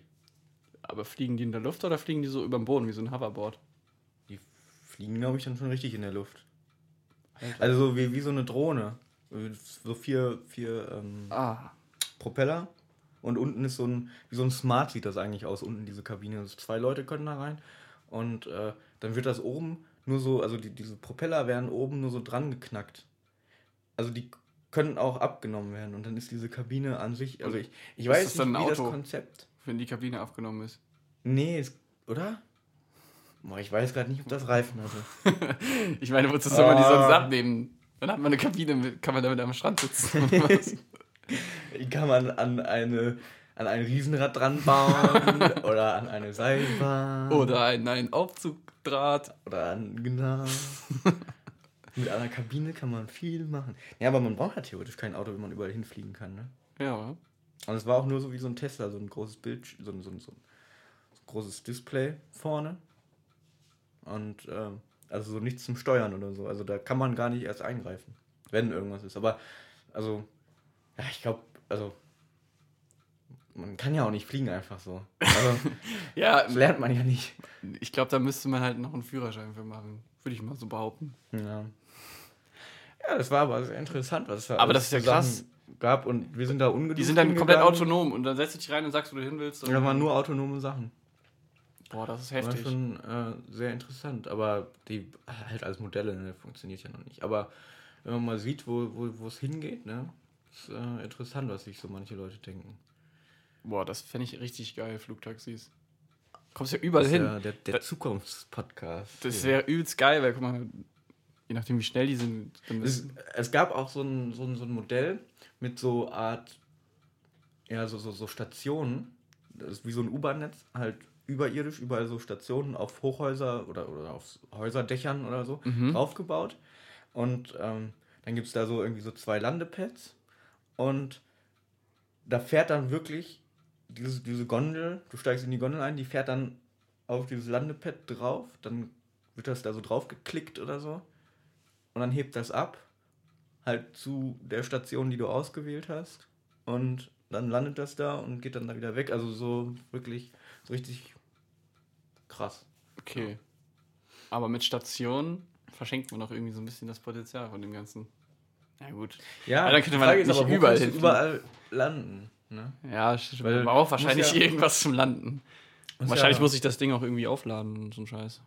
Aber fliegen die in der Luft oder fliegen die so über dem Boden wie so ein Hoverboard? Fliegen, glaube ich, dann schon richtig in der Luft. Also so wie, wie so eine Drohne. So vier, vier ähm, Ah. Propeller. Und unten ist so ein, wie so ein Smart sieht das eigentlich aus, unten diese Kabine. Also zwei Leute können da rein. Und äh, dann wird das oben nur so, also die, diese Propeller werden oben nur so dran geknackt. Also die können auch abgenommen werden. Und dann ist diese Kabine an sich, also ich, ich weiß das nicht, wie das Auto? Konzept. Wenn die Kabine aufgenommen ist. Nee, ist, oder? Boah, ich weiß gerade nicht, ob das Reifen hatte. Ich meine, wozu soll man die sonst Ah. abnehmen? Dann hat man eine Kabine, kann man damit am Strand sitzen. kann man an eine an ein Riesenrad dran bauen oder an eine Seilbahn Oder ein, ein Aufzugdraht. oder an genau. Mit einer Kabine kann man viel machen. Ja, aber man braucht ja theoretisch kein Auto, wenn man überall hinfliegen kann, ne? Ja. Und es war auch nur so wie so ein Tesla, so ein großes Bild, so, ein- so, ein- so ein großes Display vorne. Und ähm, also so nichts zum Steuern oder so. Also da kann man gar nicht erst eingreifen, wenn irgendwas ist. Aber also, ja, ich glaube, also man kann ja auch nicht fliegen einfach so. Also, Ja, das lernt man ja nicht. ich glaube, da müsste man halt noch einen Führerschein für machen. Würde ich mal so behaupten. Ja. Ja, das war aber sehr interessant, was es da Aber das ist ja krass. Gab und wir sind da ungeduft Die sind dann komplett autonom und dann setzt du dich rein und sagst, wo du hin willst. Und da waren nur autonome Sachen. Boah, das ist heftig. schon äh, sehr interessant, aber die halt als Modelle ne, funktioniert ja noch nicht. Aber wenn man mal sieht, wo, wo, wo es hingeht, ne, ist äh, interessant, was sich so manche Leute denken. Boah, das fände ich richtig geil, Flugtaxis. Kommst ja überall Das ist hin. ja der, der Da- Zukunftspodcast. Das wäre übelst geil, weil guck mal, je nachdem wie schnell die sind, es, ist, es gab auch so ein, so, ein, so ein Modell mit so Art, ja, so, so, so Stationen, das ist wie so ein U-Bahn-Netz, halt überirdisch, überall so Stationen auf Hochhäuser oder, oder auf Häuserdächern oder so Mhm. draufgebaut. Und ähm, dann gibt es da so irgendwie so zwei Landepads. Und da fährt dann wirklich diese, diese Gondel, du steigst in die Gondel ein, die fährt dann auf dieses Landepad drauf, dann wird das da so drauf geklickt oder so. Und dann hebt das ab, halt zu der Station, die du ausgewählt hast. Und dann landet das da und geht dann da wieder weg, also so wirklich, so richtig krass. okay. Aber mit Stationen verschenkt man auch irgendwie so ein bisschen das Potenzial von dem Ganzen. Ja, gut. Ja, Ja, dann könnte man ist nicht aber, überall überall landen, ne? Ja, stimmt. Weil man braucht wahrscheinlich ja- irgendwas zum Landen. Muss wahrscheinlich ja- muss ich das Ding auch irgendwie aufladen und so ein Scheiß.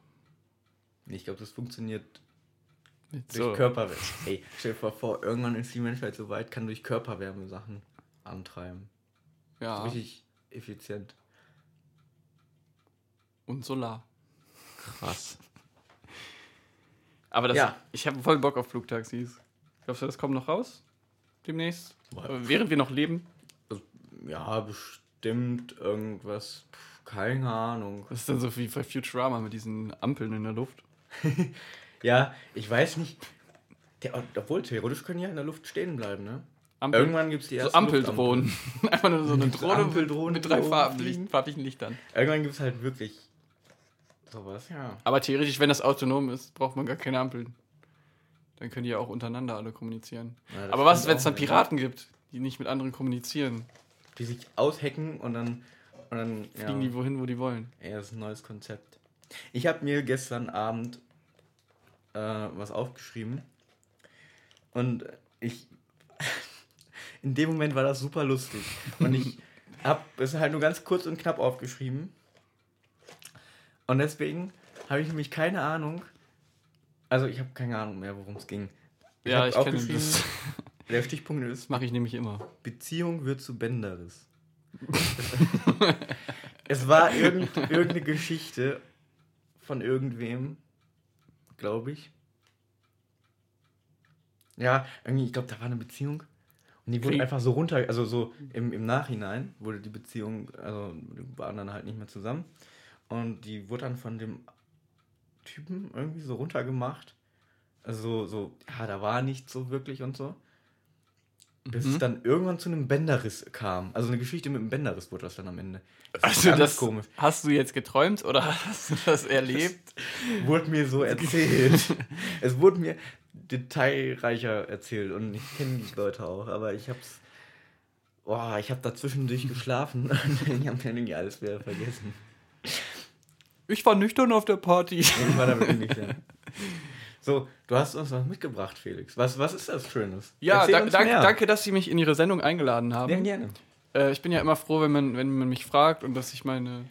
Nee, Ich glaube, das funktioniert Mit durch so. Körperwärme. Ey, stell dir vor, irgendwann ist die Menschheit so weit, kann durch Körperwärme Sachen antreiben. Ja. Richtig effizient. Und Solar. Krass. Aber das, Ja. ich habe voll Bock auf Flugtaxis. Glaubst du, das kommt noch raus? Demnächst? Boah. Äh, Während wir noch leben? Ja, bestimmt irgendwas. Keine Ahnung. Das ist dann so wie bei Futurama mit diesen Ampeln in der Luft. Ja, ich weiß nicht. Der, obwohl, theoretisch können die ja in der Luft stehen bleiben, ne? Ampel, Irgendwann gibt es die so ersten Ampeldrohnen. Einfach nur so eine Drohne mit, Ampeldrohnen, mit drei farbigen Lichtern. Irgendwann gibt es halt wirklich sowas, ja. Aber theoretisch, wenn das autonom ist, braucht man gar keine Ampeln. Dann können die ja auch untereinander alle kommunizieren. Ja, Aber was ist, wenn es dann wieder. Piraten gibt, die nicht mit anderen kommunizieren? Die sich aushacken und dann. Und dann ja. Fliegen die wohin, wo die wollen. Ey, das ist ein neues Konzept. Ich habe mir gestern Abend äh, was aufgeschrieben und ich in dem Moment war das super lustig und ich habe es halt nur ganz kurz und knapp aufgeschrieben und deswegen habe ich nämlich keine Ahnung. Also ich habe keine Ahnung mehr, worum es ging. Ja, hab ich kenne aufgeschrieben, das. Der Stichpunkt ist mache ich nämlich immer. Beziehung wird zu Bänderriss. es war irgend, irgendeine Geschichte von irgendwem, glaube ich. Ja, irgendwie, ich glaube, da war eine Beziehung. Und die wurde einfach so runter, also so im, im Nachhinein wurde die Beziehung, also die waren dann halt nicht mehr zusammen. Und die wurde dann von dem Typen irgendwie so runtergemacht. Also so, ja, da war nichts so wirklich und so. Bis Mhm. es dann irgendwann zu einem Bänderriss kam. Also eine Geschichte mit einem Bänderriss wurde das dann am Ende. Das ist Also das komisch. hast du jetzt geträumt oder hast du das erlebt? Wurde mir so erzählt. es wurde mir detailreicher erzählt und ich kenne die Leute auch, aber ich hab's. Boah, ich habe da zwischendurch geschlafen und ich habe irgendwie alles wieder vergessen. Ich war nüchtern auf der Party. Ich war da wirklich nicht mehr. So, du hast uns was mitgebracht, Felix. Was, was ist das Schönes? Ja, da, danke, danke, dass Sie mich in Ihre Sendung eingeladen Ja, haben. gerne. Äh, ich bin ja immer froh, wenn man, wenn man mich fragt und dass ich meine,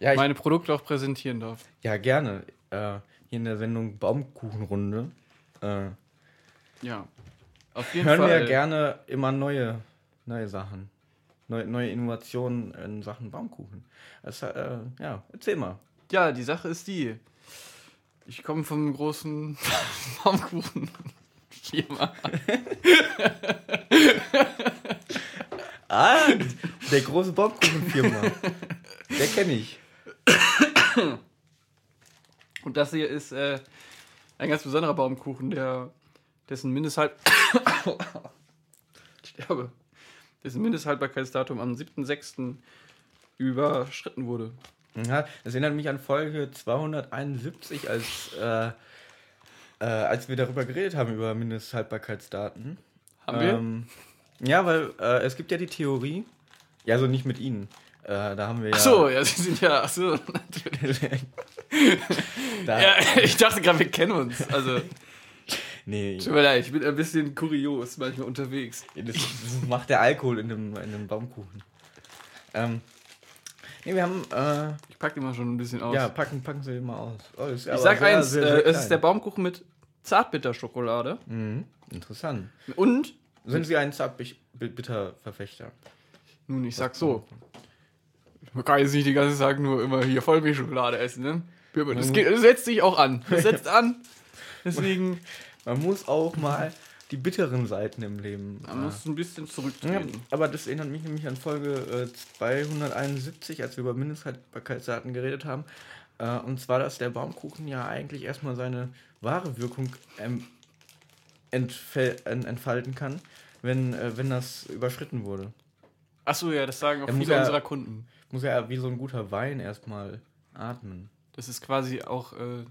Ja, ich, meine Produkte auch präsentieren darf. ja gerne. Äh, hier in der Sendung Baumkuchenrunde äh, Ja. Auf jeden hören Fall. wir gerne immer neue, neue Sachen. Neue, neue Innovationen in Sachen Baumkuchen. Das, äh, ja, erzähl mal. Ja, die Sache ist die. Ich komme vom großen Baumkuchen-Firma. Ah, der große Baumkuchenfirma. der kenne ich. Und das hier ist äh, ein ganz besonderer Baumkuchen, der dessen Mindesthalt ich sterbe. Dessen Mindesthaltbarkeitsdatum am 7.6. überschritten wurde. Ja, das erinnert mich an Folge 271, als, äh, äh, als wir darüber geredet haben, über Mindesthaltbarkeitsdaten. Haben wir? Ähm, ja, weil äh, es gibt ja die Theorie, ja, also nicht mit Ihnen. Äh, da haben wir ja. Ach so, ja, sie sind ja, ach so, natürlich. Ja, ich dachte gerade, wir kennen uns. Also, Nee, tut mir leid, ich bin ein bisschen kurios manchmal unterwegs. das, das macht der Alkohol in dem, in dem Baumkuchen. Ähm, nee, wir haben, äh, Ich packe die mal schon ein bisschen aus. ja, packen, packen Sie mal aus. Oh, ich sag sehr, eins, sehr, äh, sehr es ist der. Baumkuchen mit Zartbitterschokolade. Mhm, interessant. Und, Sind Sie ein Zartbitter-Verfechter? nun, ich sag so, man kann jetzt nicht die ganze Zeit nur immer hier Vollmilchschokolade essen, ne? Das, geht, das setzt sich auch an. Das setzt an. Deswegen, Man muss auch mal die bitteren Seiten im Leben. man äh, muss ein bisschen Ja, zurücktreten. aber das erinnert mich nämlich an Folge äh, 271, als wir über Mindesthaltbarkeitsdaten geredet haben. Äh, und zwar, dass der Baumkuchen ja eigentlich erstmal seine wahre Wirkung ähm, entfalten kann, wenn, äh, wenn das überschritten wurde. Achso, ja, das sagen auch viele ja- unserer Kunden. Muss ja wie so ein guter Wein erstmal atmen. Das ist quasi auch äh,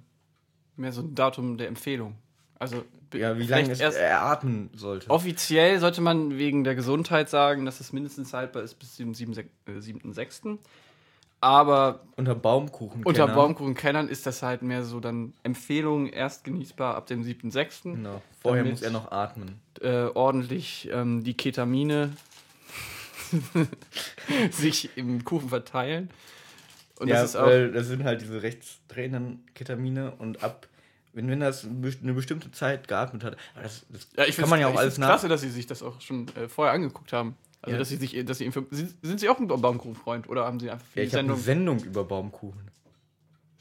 mehr so ein Datum der Empfehlung. Also Ja, wie lange es er atmen sollte. offiziell sollte man wegen der Gesundheit sagen, dass es mindestens haltbar ist bis zum 7. äh, 7.6. Aber Unter Baumkuchen. unter Baumkuchenkennern ist das halt mehr so dann Empfehlung erst genießbar ab dem 7.6. Genau. Vorher muss er noch atmen. Äh, ordentlich ähm, die Ketamine sich im Kuchen verteilen. Und ja, das ist auch. weil das sind halt diese rechtsdrehenden Ketamine und ab, wenn, wenn das eine bestimmte Zeit geatmet hat, das, das Ja, ich kann man ja auch ich alles nach. klasse, dass sie sich das auch schon äh, vorher angeguckt haben. Also, Ja. dass sie sich, dass sie sind, sind sie auch ein Baumkuchenfreund oder haben sie einfach für Ja, ich habe eine Sendung? Über Baumkuchen.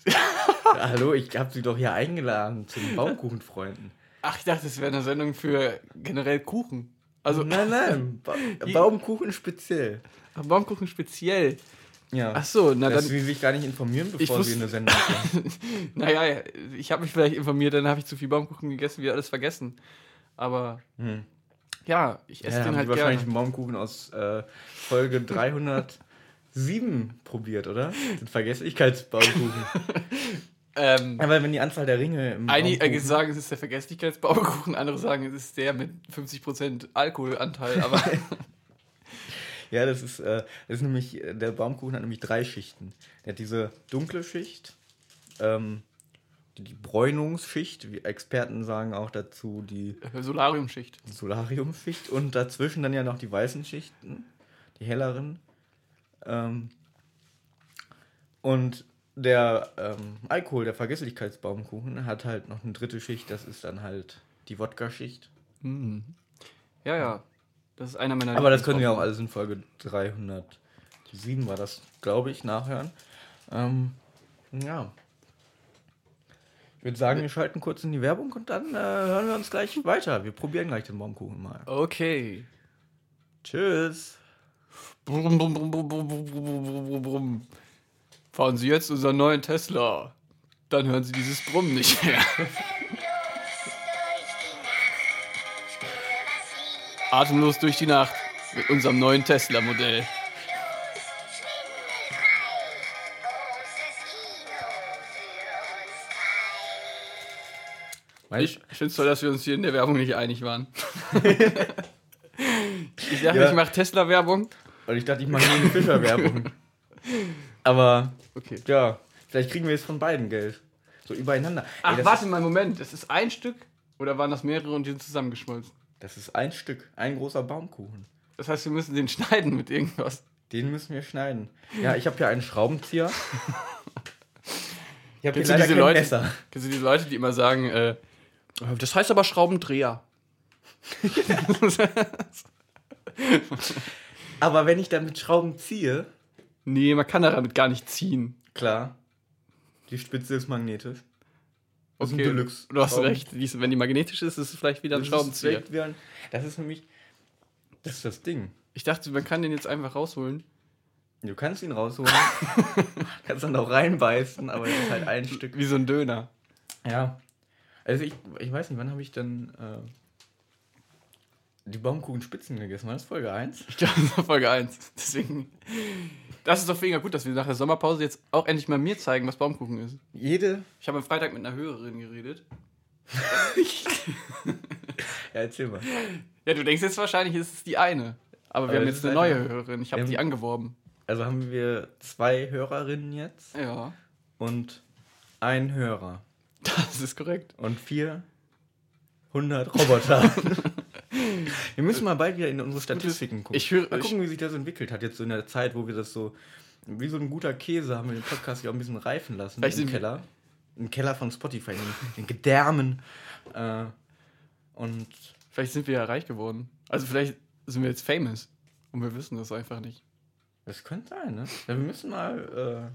Ja, Hallo, ich habe sie doch hier eingeladen zu den Baumkuchenfreunden. Ach, ich dachte, es wäre eine Sendung für generell Kuchen. Also nein, nein, ba Baumkuchen speziell. Baumkuchen speziell. Ja. Ach so, na dass dann. sie sich gar nicht informieren, Ich bevor sie eine Sendung machen. Naja, ich habe mich vielleicht informiert, dann habe ich zu viel Baumkuchen gegessen, wie alles vergessen. Aber Hm. ja, ich esse Ja, den haben halt sie wahrscheinlich gerne. einen Baumkuchen aus äh, Folge 307 probiert, oder? Den Vergesslichkeitsbaumkuchen. Ähm, Aber wenn die Anzahl der Ringe im Einige Baumkuchen- sagen, es ist der Vergesslichkeitsbaumkuchen, andere sagen, es ist der mit 50% Alkoholanteil. Aber Ja, das ist, äh, das ist nämlich, äh, der Baumkuchen hat nämlich drei Schichten. Der hat diese dunkle Schicht, ähm, die, Bräunungsschicht, wie Experten sagen auch dazu die Solariumschicht. Solariumschicht und dazwischen dann ja noch die weißen Schichten, die helleren. Ähm, und der ähm, Alkohol, der Vergesslichkeitsbaumkuchen, hat halt noch eine dritte Schicht, das ist dann halt die Wodka-Schicht. Ja, ja. Das ist einer meiner Aber das können wir auch alles in Folge 307 war das, glaube ich, nachhören. Ähm, ja. Ich würde sagen, wir schalten kurz in die Werbung und dann äh, hören wir uns gleich weiter. Wir probieren gleich den Baumkuchen mal. Okay. Tschüss. Brumm, brumm, brumm, brumm, brumm, brumm, brumm. Fahren Sie jetzt unseren neuen Tesla. Dann hören Sie dieses Brummen nicht mehr. Atemlos durch die Nacht mit unserem neuen Tesla-Modell. Ich, ich finde es toll, dass wir uns hier in der Werbung nicht einig waren. ich sage, Ja. ich mache Tesla-Werbung. Und ich dachte, ich mache nur eine Fischer-Werbung. Aber Okay. ja, vielleicht kriegen wir jetzt von beiden Geld. So übereinander. Ey, Ach, das, warte mal, Moment. Das ist ein Stück oder waren das mehrere und die sind zusammengeschmolzen? Das ist ein Stück, ein großer Baumkuchen. Das heißt, wir müssen den schneiden mit irgendwas. Den müssen wir schneiden. Ja, ich habe hier einen Schraubenzieher. Ich habe leider diese kein Leute? Messer. Kennst du diese Leute, die immer sagen, äh, das heißt aber Schraubendreher. Aber wenn ich dann mit Schrauben ziehe, nee, man kann damit gar nicht ziehen. klar, die Spitze ist magnetisch. Das ist ein Okay, Deluxe. du hast recht. Wenn die magnetisch ist, ist es vielleicht wieder ein Das ist, Schraubenzieher. wie ein- das ist nämlich, das ist das Ding. Ich dachte, man kann den jetzt einfach rausholen. Du kannst ihn rausholen, kannst dann auch reinbeißen, aber es ist halt ein Stück. Wie so ein Döner. Ja. Also ich, ich weiß nicht, wann habe ich denn, äh, die Baumkuchenspitzen gegessen. War das Folge 1? Ich glaube, das war Folge 1. Deswegen. Das ist doch mega gut, dass wir nach der Sommerpause jetzt auch endlich mal mir zeigen, was Baumkuchen ist. Jede. Ich habe am Freitag mit einer Hörerin geredet. Ja, erzähl mal. Ja, du denkst jetzt wahrscheinlich, es ist die eine. Aber wir Aber haben jetzt eine neue eine- Hörerin. Ich habe die angeworben. Also haben wir zwei Hörerinnen jetzt Ja, und ein Hörer. das ist korrekt. Und 400 Roboter. wir müssen mal bald wieder in unsere Statistiken gucken. Ich höre- mal gucken, wie sich das entwickelt hat, jetzt so in der Zeit, wo wir das so, wie so ein guter Käse, haben wir den Podcast ja auch ein bisschen reifen lassen Vielleicht im Keller. Im Keller von Spotify, in den, Gedärmen. Äh, und Vielleicht sind wir ja reich geworden. Also vielleicht sind wir jetzt famous. Und wir wissen das einfach nicht. das könnte sein, ne? Ja, wir müssen mal,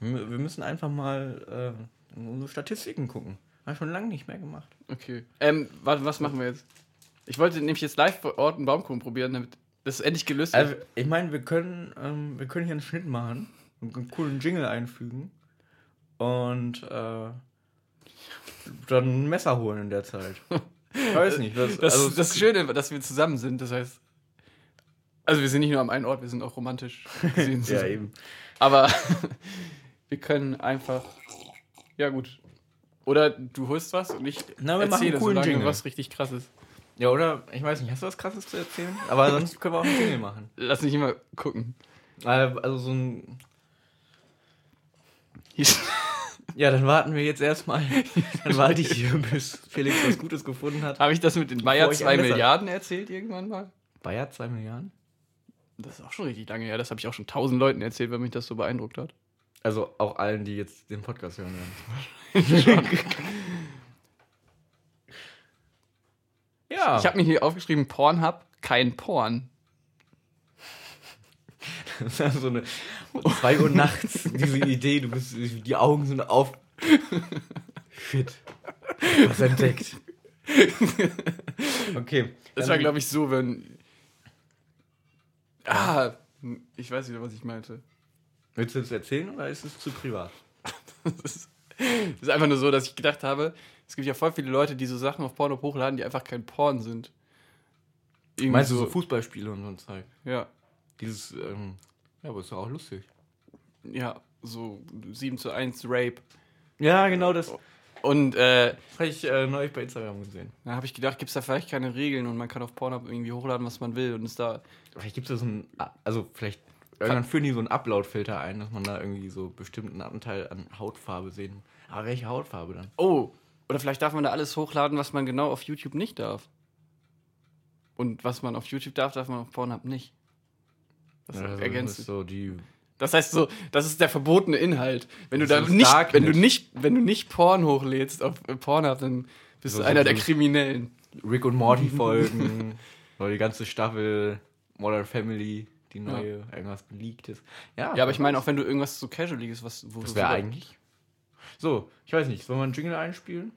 äh, wir müssen einfach mal äh, in unsere Statistiken gucken. Haben wir schon lange nicht mehr gemacht. Okay. Ähm, warte, was machen wir jetzt? Ich wollte nämlich jetzt live vor Ort einen Baumkuchen probieren, damit das endlich gelöst Also, wird. ich meine, wir können, ähm, wir können hier einen Schnitt machen und einen coolen Jingle einfügen und äh, dann ein Messer holen in der Zeit. Ich weiß nicht. Das, Das, also, das Schöne, dass wir zusammen sind, das heißt. Also wir sind nicht nur am einen Ort, wir sind auch romantisch gesehen ja, eben. Aber wir können einfach. Ja, gut. Oder du holst was und ich Na, wir machen erzähle einen coolen solange Jingle. was richtig krass ist. Ja, oder? Ich weiß nicht, hast du was krasses zu erzählen? Aber sonst können wir auch einen Jingle machen. Lass mich immer gucken. Äh, Also so ein. Ja, dann warten wir jetzt erstmal. Dann warte ich hier, bis Felix was Gutes gefunden hat. Habe ich das mit den Bayer ich 2 ein Messer- Milliarden erzählt irgendwann mal? Bayer, zwei Milliarden? Das ist auch schon richtig lange her. Das habe ich auch schon tausend Leuten erzählt, weil mich das so beeindruckt hat. Also auch allen, die jetzt den Podcast hören werden. ja. Ich habe mir hier aufgeschrieben, Pornhub, kein Porn. Das ist so eine 2 Uhr nachts, diese Idee, du bist, die Augen sind auf. Shit. Was entdeckt. Okay. Das war, glaube ich, so, wenn. Ah, ich weiß wieder, was ich meinte. Willst du das erzählen oder ist es zu privat? Das ist, das ist einfach nur so, dass ich gedacht habe, es gibt ja voll viele Leute, die so Sachen auf Pornhub hochladen, die einfach kein Porn sind. Irgendwie Meinst du so Fußballspiele und so ein Zeug? Ja, Dieses, ähm, ja, aber ist doch auch lustig. ja, so 7 zu 1 Rape. Ja, genau das. Und äh, Habe ich äh, neulich bei Instagram gesehen. da habe ich gedacht, gibt es da vielleicht keine Regeln und man kann auf Pornhub irgendwie hochladen, was man will und ist da. Vielleicht gibt es so ein, also vielleicht, irgendwann führen die so einen Upload-Filter ein, dass man da irgendwie so bestimmten Anteil an Hautfarbe sehen. Aber welche Hautfarbe dann? Oh, oder vielleicht darf man da alles hochladen, was man genau auf YouTube nicht darf. Und was man auf YouTube darf, darf man auf Pornhub nicht. Das Ja, also ergänzt das so Das heißt so, das ist der verbotene Inhalt. Wenn du da nicht, Darknet. wenn du nicht, wenn du nicht Porn hochlädst auf äh, Pornhub, dann bist So- du einer der Kriminellen. Rick und Morty Folgen die ganze Staffel Modern Family, die neue, irgendwas geleaktes. Ja, Ja, aber ich meine auch, wenn du irgendwas so casualiges, was wo das du wäre eigentlich. So, ich weiß nicht, sollen wir einen Jingle einspielen?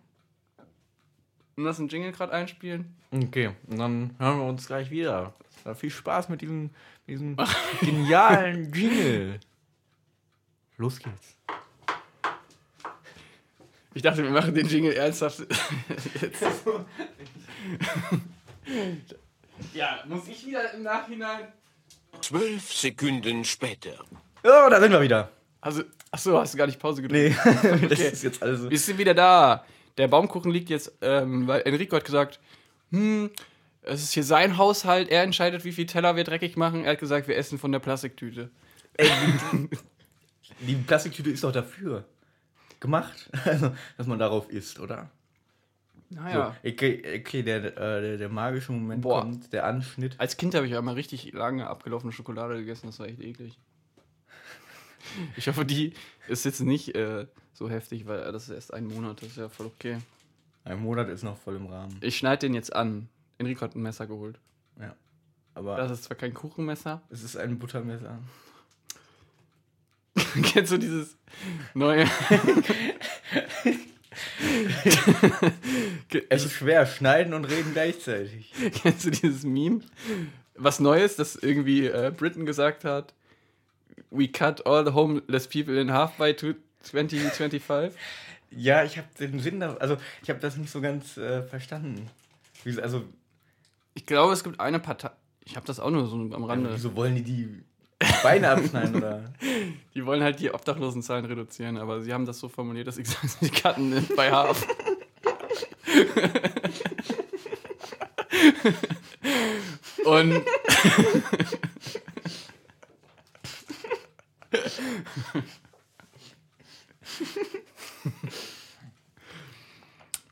Lass einen Jingle gerade einspielen. Okay, und dann hören wir uns gleich wieder. Ja, viel Spaß mit diesem, diesem genialen Jingle. Los geht's. Ich dachte, wir machen den Jingle ernsthaft. Jetzt. ja, muss ich wieder im Nachhinein. Zwölf Sekunden später. Oh, da sind wir wieder. Also, achso, hast du gar nicht Pause gedrückt? Nee, das Okay. ist jetzt alles so. Wir sind wieder da. Der Baumkuchen liegt jetzt, ähm, weil Enrico hat gesagt, hm, es ist hier sein Haushalt, er entscheidet, wie viel Teller wir dreckig machen. Er hat gesagt, wir essen von der Plastiktüte. Ey, die, Plastiktüte ist doch dafür gemacht, also, dass man darauf isst, oder? Naja. So, okay, okay der, äh, der, der magische Moment Boah. kommt, der Anschnitt. Als Kind habe ich einmal richtig lange abgelaufene Schokolade gegessen, das war echt eklig. Ich hoffe, die ist jetzt nicht äh, so heftig, weil das ist erst ein Monat, das ist ja voll okay. Ein Monat ist noch voll im Rahmen. Ich schneide den jetzt an. Enrico hat ein Messer geholt. Ja. Aber Das ist zwar kein Kuchenmesser. es ist ein Buttermesser. Kennst du dieses neue? Es ist schwer, schneiden und reden gleichzeitig. Kennst du dieses Meme? Was Neues, das irgendwie äh, Britain gesagt hat? We cut all the homeless people in half by two- 2025. Ja, ich habe den Sinn, da, also ich habe das nicht so ganz äh, verstanden. Wie, also, Ich glaube, es gibt eine Partei. Ich habe das auch nur so am Rande. Wieso wollen die die Beine abschneiden oder? Die wollen halt die Obdachlosenzahlen reduzieren, aber sie haben das so formuliert, dass ich sage, die Karten bei Hafen. Und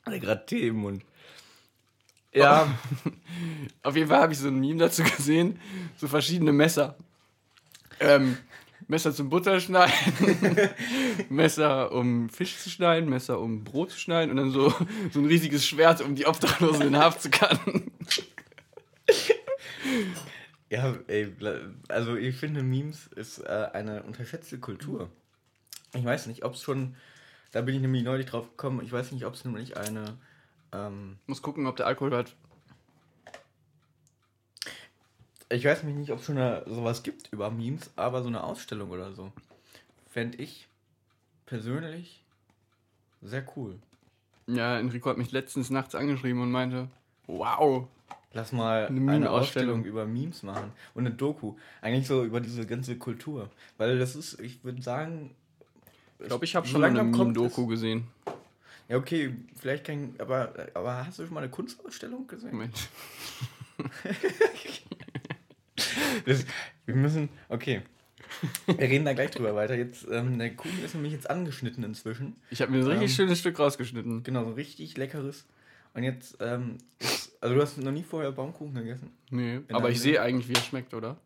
Hatte gerade Tee im Mund. Ja, auf jeden Fall habe ich so ein Meme dazu gesehen, so verschiedene Messer. Ähm, Messer zum Butterschneiden, Messer um Fisch zu schneiden, Messer um Brot zu schneiden und dann so, so ein riesiges Schwert, um die Obdachlosen in Haft zu cutten. ja, ey, also ich finde Memes ist äh, eine unterschätzte Kultur. Ich weiß nicht, ob es schon, da bin ich nämlich neulich drauf gekommen, ich weiß nicht, ob es nämlich eine, ähm, Muss gucken, ob der Alkohol hat. ich weiß nämlich nicht, ob es schon eine, sowas gibt über Memes, aber so eine Ausstellung oder so, fände ich persönlich sehr cool. Ja, Enrico hat mich letztens nachts angeschrieben und meinte, wow, Lass mal Eine eine. Ausstellung über Memes machen und eine Doku. Eigentlich so über diese ganze Kultur. Weil das ist, ich würde sagen. ich glaube, ich habe schon solange eine Meme-Doku gesehen. Ja, okay, vielleicht kein. Aber, aber hast du schon mal eine Kunstausstellung gesehen? Moment. Das, wir müssen. Okay. Wir reden da gleich drüber weiter. Jetzt, ähm, der Kuchen ist nämlich jetzt angeschnitten inzwischen. Ich habe mir ein richtig Ähm, schönes Stück rausgeschnitten. Genau, so ein richtig leckeres. Und jetzt ähm, ist. Also, du hast noch nie vorher Baumkuchen gegessen. Nee, aber ich sehe eigentlich, wie er schmeckt, oder?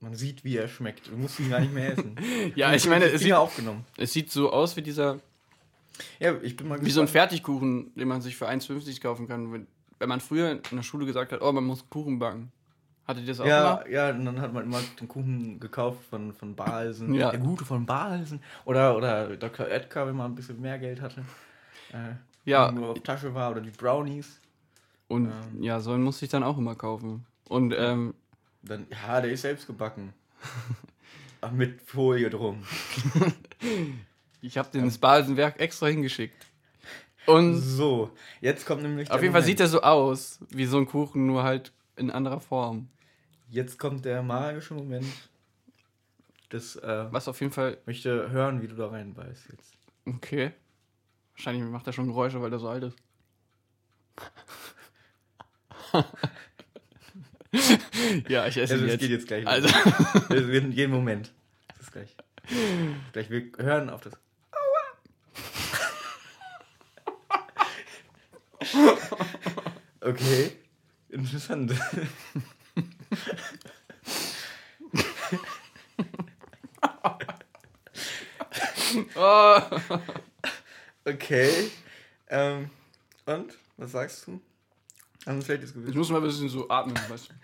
Man sieht, wie er schmeckt. Du musst ihn gar nicht mehr essen. Ja, ich hast meine, es sieht, aufgenommen. es sieht so aus wie dieser, Ja, ich bin mal wie so ein gespannt. Fertigkuchen, den man sich für 1,50 kaufen kann. Wenn, wenn man früher in der Schule gesagt hat, oh, man muss Kuchen backen. Hattet ihr das auch Ja, immer? ja, und dann hat man immer den Kuchen gekauft von, von Balsen. Ja. Der gute von Balsen. Oder, oder Dr. Edgar, wenn man ein bisschen mehr Geld hatte. Äh, Ja. Nur auf Tasche war. Oder die Brownies. Und Ähm. ja, so einen musste ich dann auch immer kaufen. Und ähm, Dann, ja, der ist selbst gebacken. Mit Folie drum. ich habe den ins Basenwerk extra hingeschickt. Und So, jetzt kommt nämlich. auf jeden Fall sieht er so aus, wie so ein Kuchen, nur halt in anderer Form. Jetzt kommt der magische Moment. Das äh, Was auf jeden Fall, möchte hören, wie du da reinbeißt jetzt. okay. Wahrscheinlich macht er schon Geräusche, weil er so alt ist. ja, ich esse Also, ihn es jetzt. geht jetzt gleich. Also, Also, jeden Moment. Das ist gleich. Gleich, wir hören auf das. Okay. Interessant. oh, Okay. Ähm, und? Was sagst du? Wir ein schlechtes ich Gewissen? muss mal ein bisschen so atmen, weißt du.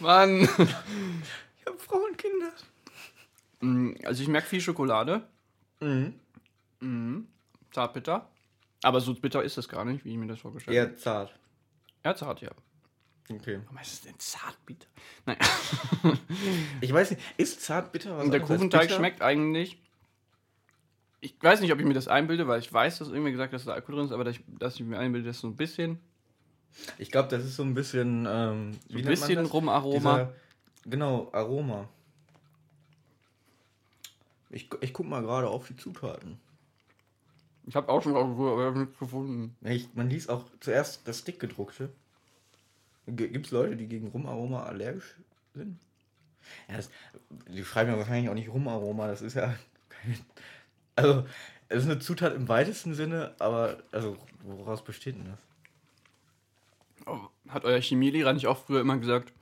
Mann. Ich habe Frau und Kinder. Mm, Also ich merke viel Schokolade. Mhm. Mhm. Zartbitter. Aber so bitter ist es gar nicht, wie ich mir das vorgestellt habe. Eher zart. Ja, zart, ja. Okay. Warum heißt es denn zartbitter? Nein. Ich weiß nicht, ist zart bitter was Und der Kuchenteig bitter? schmeckt eigentlich. Ich weiß nicht, ob ich mir das einbilde, weil ich weiß, dass irgendwie gesagt hat, dass da Alkohol drin ist, aber dass ich, dass ich mir einbilde, dass so ein bisschen, Ich glaube, das ist so ein bisschen. Ähm, so ein bisschen Rumaroma. Dieser, genau, Aroma. Ich, ich guck mal gerade auf die Zutaten. Ich habe auch schon nichts gefunden. Ich, man liest auch zuerst das dickgedruckte. Gibt es Leute, die gegen Rumaroma allergisch sind? Ja, das, die schreiben ja wahrscheinlich auch nicht Rumaroma, das ist ja. kein- Also, es ist eine Zutat im weitesten Sinne, aber also woraus besteht denn das? Oh, Hat euer Chemielehrer nicht auch früher immer gesagt,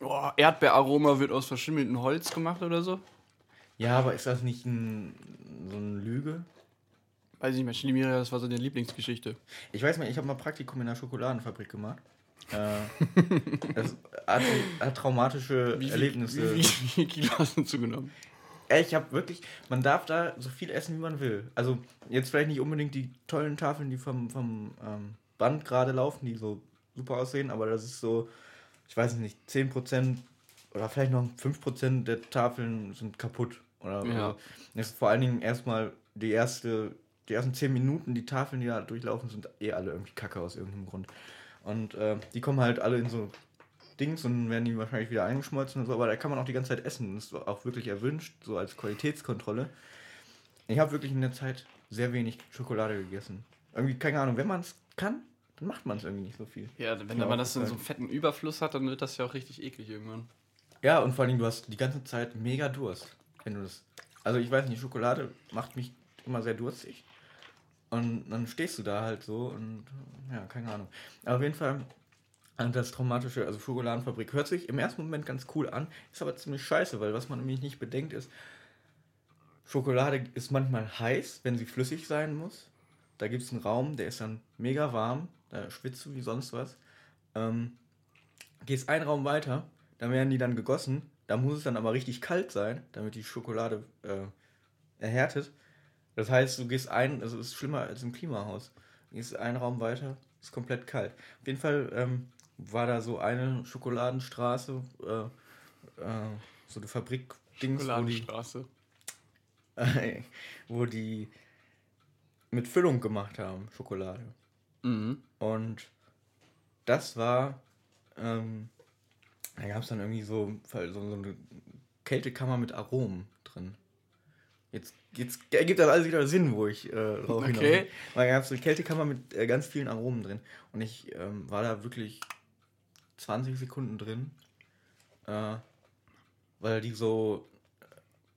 oh, Erdbeeraroma wird aus verschimmeltem Holz gemacht oder so? Ja, aber ist das nicht ein, so eine Lüge? Weiß ich nicht mehr, Chemielehrer, das war so deine Lieblingsgeschichte. Ich weiß mal, ich habe mal Praktikum in einer Schokoladenfabrik gemacht. Äh, das hat, hat traumatische Erlebnisse. Wie, wie, wie viel Kilo hast du zugenommen? Ey, ich habe wirklich, man darf da so viel essen, wie man will. Also jetzt vielleicht nicht unbedingt die tollen Tafeln, die vom, vom ähm, Band gerade laufen, die so super aussehen, aber das ist so, ich weiß nicht, 10% oder vielleicht noch 5% der Tafeln sind kaputt. Oder Ja. also, das ist vor allen Dingen erstmal die erste, die ersten zehn Minuten, die Tafeln, die da durchlaufen, sind eh alle irgendwie kacke aus irgendeinem Grund. Und äh, die kommen halt alle in so Dings und werden die wahrscheinlich wieder eingeschmolzen und so, aber da kann man auch die ganze Zeit essen. Das ist auch wirklich erwünscht, so als Qualitätskontrolle. Ich habe wirklich in der Zeit sehr wenig Schokolade gegessen. Irgendwie, keine Ahnung, wenn man es kann, dann macht man es irgendwie nicht so viel. Ja, wenn man das in so einem fetten Überfluss hat, dann wird das ja auch richtig eklig irgendwann. Ja, und vor allem, du hast die ganze Zeit mega Durst, wenn du das. Also ich weiß nicht, Schokolade macht mich immer sehr durstig. Und dann stehst du da halt so und ja, keine Ahnung. Aber auf jeden Fall, das traumatische, also Schokoladenfabrik hört sich im ersten Moment ganz cool an, ist aber ziemlich scheiße, weil was man nämlich nicht bedenkt ist, Schokolade ist manchmal heiß, wenn sie flüssig sein muss. Da gibt es einen Raum, der ist dann mega warm, da schwitzt du wie sonst was. Ähm, gehst einen Raum weiter, da werden die dann gegossen. Da muss es dann aber richtig kalt sein, damit die Schokolade äh, erhärtet. Das heißt, du gehst ein, also es ist schlimmer als im Klimahaus. Gehst einen Raum weiter, ist komplett kalt. Auf jeden Fall ähm, war da so eine Schokoladenstraße, äh, äh, so eine Fabrik-Dings, wo die, Schokoladenstraße. wo die mit Füllung gemacht haben, Schokolade. Mhm. Und das war, ähm, da gab es dann irgendwie so, so, so eine Kältekammer mit Aromen drin. Jetzt, jetzt ergibt das alles wieder Sinn, wo ich äh, drauf Okay. da gab es eine Kältekammer mit äh, ganz vielen Aromen drin. Und ich ähm, war da wirklich 20 Sekunden drin. Äh, weil die so,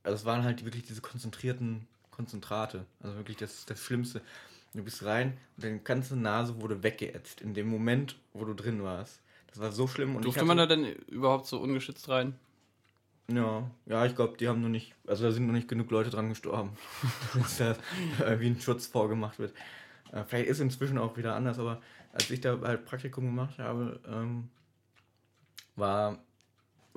also es waren halt wirklich diese konzentrierten Konzentrate. Also wirklich das, das Schlimmste. Du bist rein und deine ganze Nase wurde weggeätzt in dem Moment, wo du drin warst. Das war so schlimm. Und Durfte man da denn überhaupt so ungeschützt rein? Ja, ja, ich glaube, die haben nur nicht, also da sind noch nicht genug Leute dran gestorben, dass da irgendwie ein Schutz vorgemacht wird. Äh, vielleicht ist inzwischen auch wieder anders, aber als ich da halt Praktikum gemacht habe, ähm, war,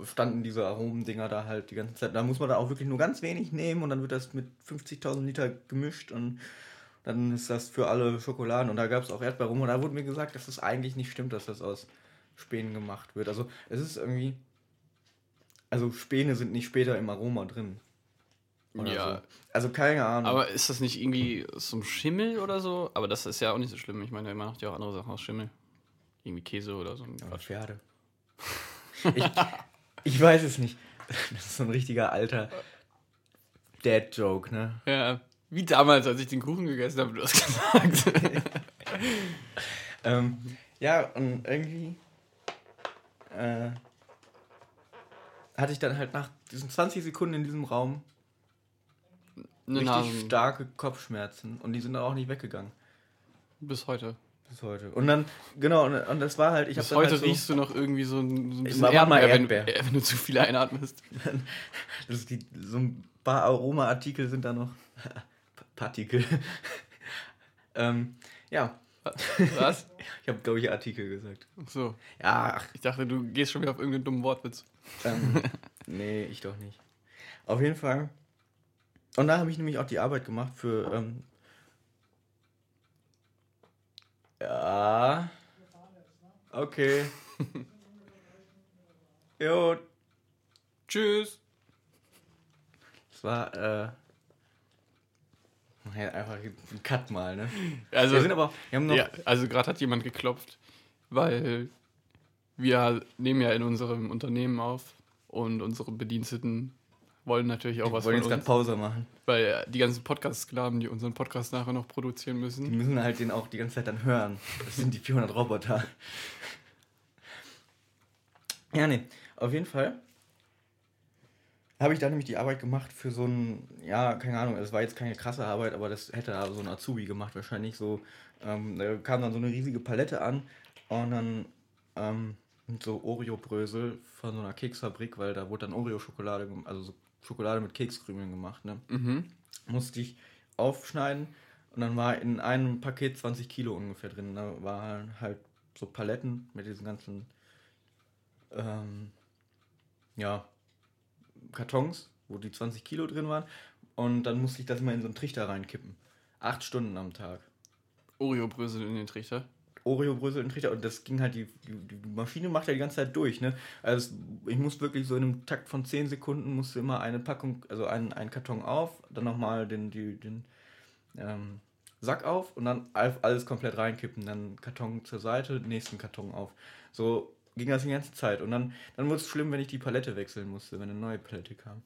standen diese Aromendinger da halt die ganze Zeit. Da muss man da auch wirklich nur ganz wenig nehmen und dann wird das mit 50.000 Liter gemischt und dann ist das für alle Schokoladen und da gab es auch Erdbeerrum und da wurde mir gesagt, dass es eigentlich nicht stimmt, dass das aus Spänen gemacht wird. Also es ist irgendwie, also Späne sind nicht später im Aroma drin. Oder Ja. So. Also keine Ahnung. Aber ist das nicht irgendwie so ein Schimmel oder so? Aber das ist ja auch nicht so schlimm. Ich meine, man macht ja auch andere Sachen aus Schimmel. Irgendwie Käse oder so. Quatsch. Pferde. Ich, ich weiß es nicht. Das ist so ein richtiger alter Dad-Joke, ne? Ja, wie damals, als ich den Kuchen gegessen habe, du hast gesagt. Ähm, ja, und irgendwie äh, hatte ich dann halt nach diesen 20 Sekunden in diesem Raum Eine richtig Nasen starke Kopfschmerzen und die sind dann auch nicht weggegangen bis heute. Bis heute. Und dann, genau, und, das war halt, ich habe Bis dann heute halt so, riechst du noch irgendwie so ein, so ein bisschen mal Erdbeer, wenn, Erdbeer. äh, wenn du zu viel einatmest. die, so ein paar Aromaartikel sind da noch. Partikel. ähm, ja, Was? ich habe, glaube ich, Artikel gesagt. Ach So, Ja, ach, ich dachte, du gehst schon wieder auf irgendeinen dummen Wortwitz. Ähm, nee, ich doch nicht. Auf jeden Fall. Und da habe ich nämlich auch die Arbeit gemacht für. Ähm, ja. Okay. jo, Tschüss. es war. Äh, ja, einfach ein Cut mal, ne? Also, wir sind aber. Wir haben noch. ja, also gerade hat jemand geklopft, weil wir nehmen ja in unserem Unternehmen auf und unsere Bediensteten wollen natürlich auch wir was wollen von jetzt gerade Pause machen. weil die ganzen Podcast-Sklaven, die unseren Podcast nachher noch produzieren Die müssen. müssen halt den auch die ganze Zeit dann hören. Das sind die 400 Roboter. Ja, nee. Auf jeden Fall habe ich da nämlich die Arbeit gemacht für so ein, ja, keine Ahnung, es war jetzt keine krasse Arbeit, aber das hätte da so ein Azubi gemacht wahrscheinlich so. Ähm, da kam dann so eine riesige Palette an und dann ähm, mit so Oreo-Brösel von so einer Keksfabrik, weil da wurde dann Oreo-Schokolade, also so Schokolade mit Kekskrümeln gemacht, ne? Mhm. musste ich aufschneiden und dann war in einem Paket 20 Kilo ungefähr drin. Da waren halt so Paletten mit diesen ganzen ähm, ja, Kartons, wo die 20 Kilo drin waren. Und dann musste ich das mal in so einen Trichter reinkippen. Acht Stunden am Tag. Oreo-Brösel in den Trichter. Oreo-Brösel in Trichter und das ging halt, die, die, die Maschine macht ja die ganze Zeit durch, ne? Also ich muss wirklich so in einem Takt von 10 Sekunden musste immer eine Packung, also einen, einen Karton auf, dann nochmal den, die, den, ähm, Sack auf und dann all- alles komplett reinkippen. Dann Karton zur Seite, nächsten Karton auf. So ging das die ganze Zeit. Und dann, dann wurde es schlimm, wenn ich die Palette wechseln musste, wenn eine neue Palette kam.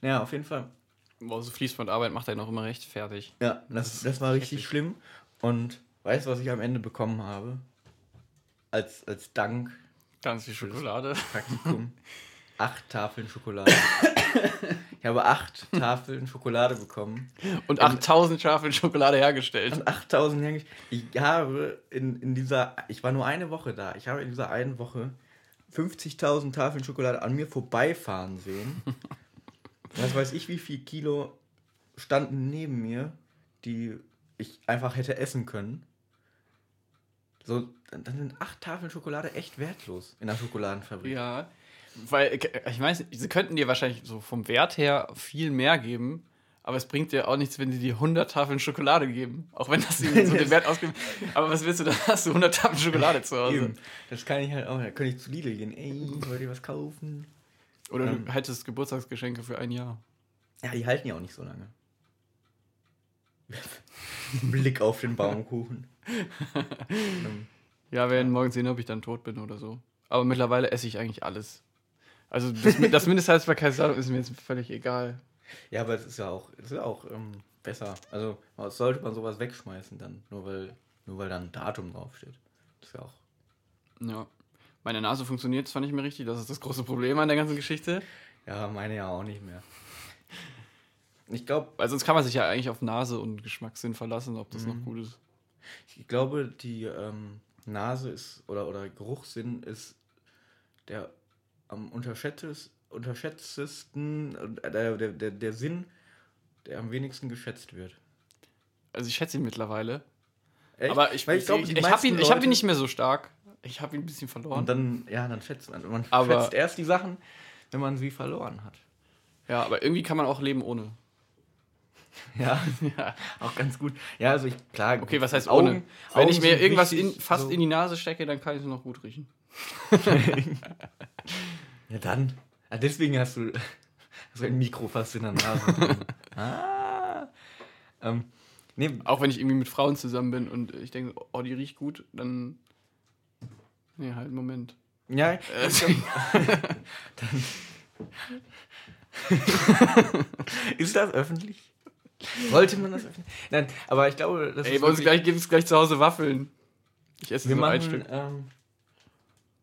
Naja, auf jeden Fall. Boah, so Fließbandarbeit macht er noch immer recht fertig. Ja, das, das war richtig schlimm. Und weißt du, was ich am Ende bekommen habe? Als, als Dank Ganz viel Schokolade. Praktikum. acht Tafeln Schokolade. ich habe acht Tafeln Schokolade bekommen. Und 8000 Schafe Schokolade hergestellt. Und 8000 Hänge. Ich habe in, in dieser, ich war nur eine Woche da, ich habe in dieser einen Woche 50.000 Tafeln Schokolade an mir vorbeifahren sehen. Was weiß ich, wie viel Kilo standen neben mir, die ich einfach hätte essen können. So, dann sind acht Tafeln Schokolade echt wertlos in der Schokoladenfabrik. Ja, weil ich weiß, sie könnten dir wahrscheinlich so vom Wert her viel mehr geben, aber es bringt dir auch nichts, wenn sie dir 100 Tafeln Schokolade geben, auch wenn das irgendwie so den Wert ausgibt. Aber was willst du, dann hast du 100 Tafeln Schokolade zu Hause. Eben. Das kann ich halt auch. Da könnte ich zu Lidl gehen. Ey, wollt ihr was kaufen? Oder Ähm. du hättest Geburtstagsgeschenke für ein Jahr. Ja, die halten ja auch nicht so lange. Blick auf den Baumkuchen. Ja, wir werden morgen sehen, ob ich dann tot bin oder so. Aber mittlerweile esse ich eigentlich alles. Also das, das Mindesthaltbarkeitsdatum ist mir jetzt völlig egal. ja, aber es ist ja auch, es ist ja auch ähm, besser. Also sollte man sowas wegschmeißen dann, nur weil, nur weil da ein Datum draufsteht. Das ist ja auch. Ja. Meine Nase funktioniert zwar nicht mehr richtig, das ist das große Problem an der ganzen Geschichte. Ja, meine ja auch nicht mehr. Ich glaube, Weil sonst kann man sich ja eigentlich auf Nase und Geschmackssinn verlassen, ob das noch gut ist. Ich glaube, die ähm, Nase ist oder, oder Geruchssinn ist der am unterschätztes, unterschätztesten, äh, der, der, der, Sinn, der am wenigsten geschätzt wird. Also ich schätze ihn mittlerweile. Echt? Aber ich, Weil ich, ich, die ich habe ihn, ich hab ihn nicht mehr so stark. Ich habe ihn ein bisschen verloren. Und dann, ja, dann schätzt man. Man Aber- schätzt erst die Sachen, wenn man sie verloren hat. ja, aber irgendwie kann man auch leben ohne. Ja, Ja. auch ganz gut. Ja, also ich, klar. Okay, was heißt Augen- ohne? Wenn Augen ich mir irgendwas in, fast so. in die Nase stecke, dann kann ich es noch gut riechen. Ja, dann. Ah, deswegen hast du, hast du ein Mikro fast in der Nase. ah. Ähm, nee, Auch wenn ich irgendwie mit Frauen zusammen bin und ich denke, oh, die riecht gut, dann. Nee, halt, Moment. ja, Äh, ist das öffentlich? Wollte man das öffentlich? Nein, aber ich glaube, das Ey, ist wirklich- gleich gibt es gleich zu Hause Waffeln. Ich esse Wir ein machen, Stück. ähm,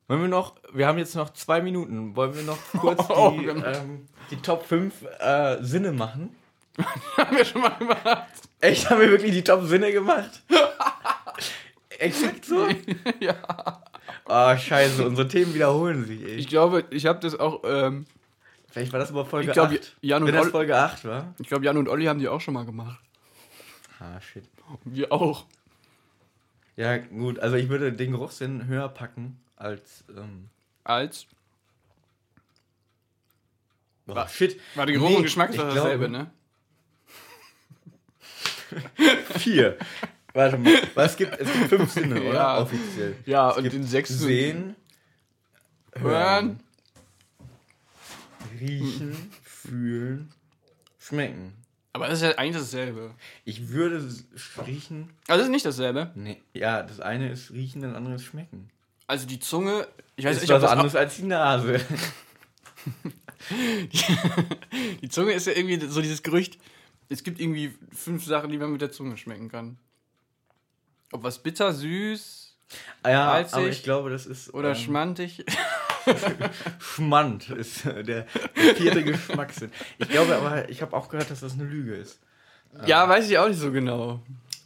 wollen wir noch, wir haben jetzt noch zwei Minuten, wollen wir noch kurz Oh, die, haben- ähm, die Top 5 äh, Sinne machen? haben wir schon mal gemacht. Echt, haben wir wirklich die Top Sinne gemacht? Exakt so? ja. Ah, scheiße, unsere Themen wiederholen sich, ey. Ich glaube, ich habe das auch. Ähm, Vielleicht war das aber Folge Ich glaub, 8. Jan Wenn das Ol- Folge 8 war. ich glaube, Jan und Olli haben die auch schon mal gemacht. Ah, shit. Wir auch. Ja, gut, also ich würde den Geruchssinn höher packen als, ähm, Als. Wa- shit. Warte, Geruch Nee, und Geschmack ist dasselbe, ne? Vier. Warte mal, was gibt, es gibt fünf Sinne, oder? Ja. Offiziell. Ja, Es und den sechsten. Sehen, Hören. Riechen, fühlen, schmecken. Aber das ist ja eigentlich dasselbe. Ich würde riechen. Also das ist nicht dasselbe. Nee, ja, das eine ist riechen, das andere ist schmecken. Also die Zunge. Ich weiß ist nicht, was das anderes als die Nase. Die Zunge ist ja irgendwie so dieses Gerücht. Es gibt irgendwie fünf Sachen, die man mit der Zunge schmecken kann. Ob was bitter, süß Ah ja, Salzig aber ich glaube, das ist. oder ähm, schmantig. Schmand ist der, der vierte Geschmackssinn. Ich glaube aber, ich habe auch gehört, dass das eine Lüge ist. Ja, weiß ich auch nicht so genau.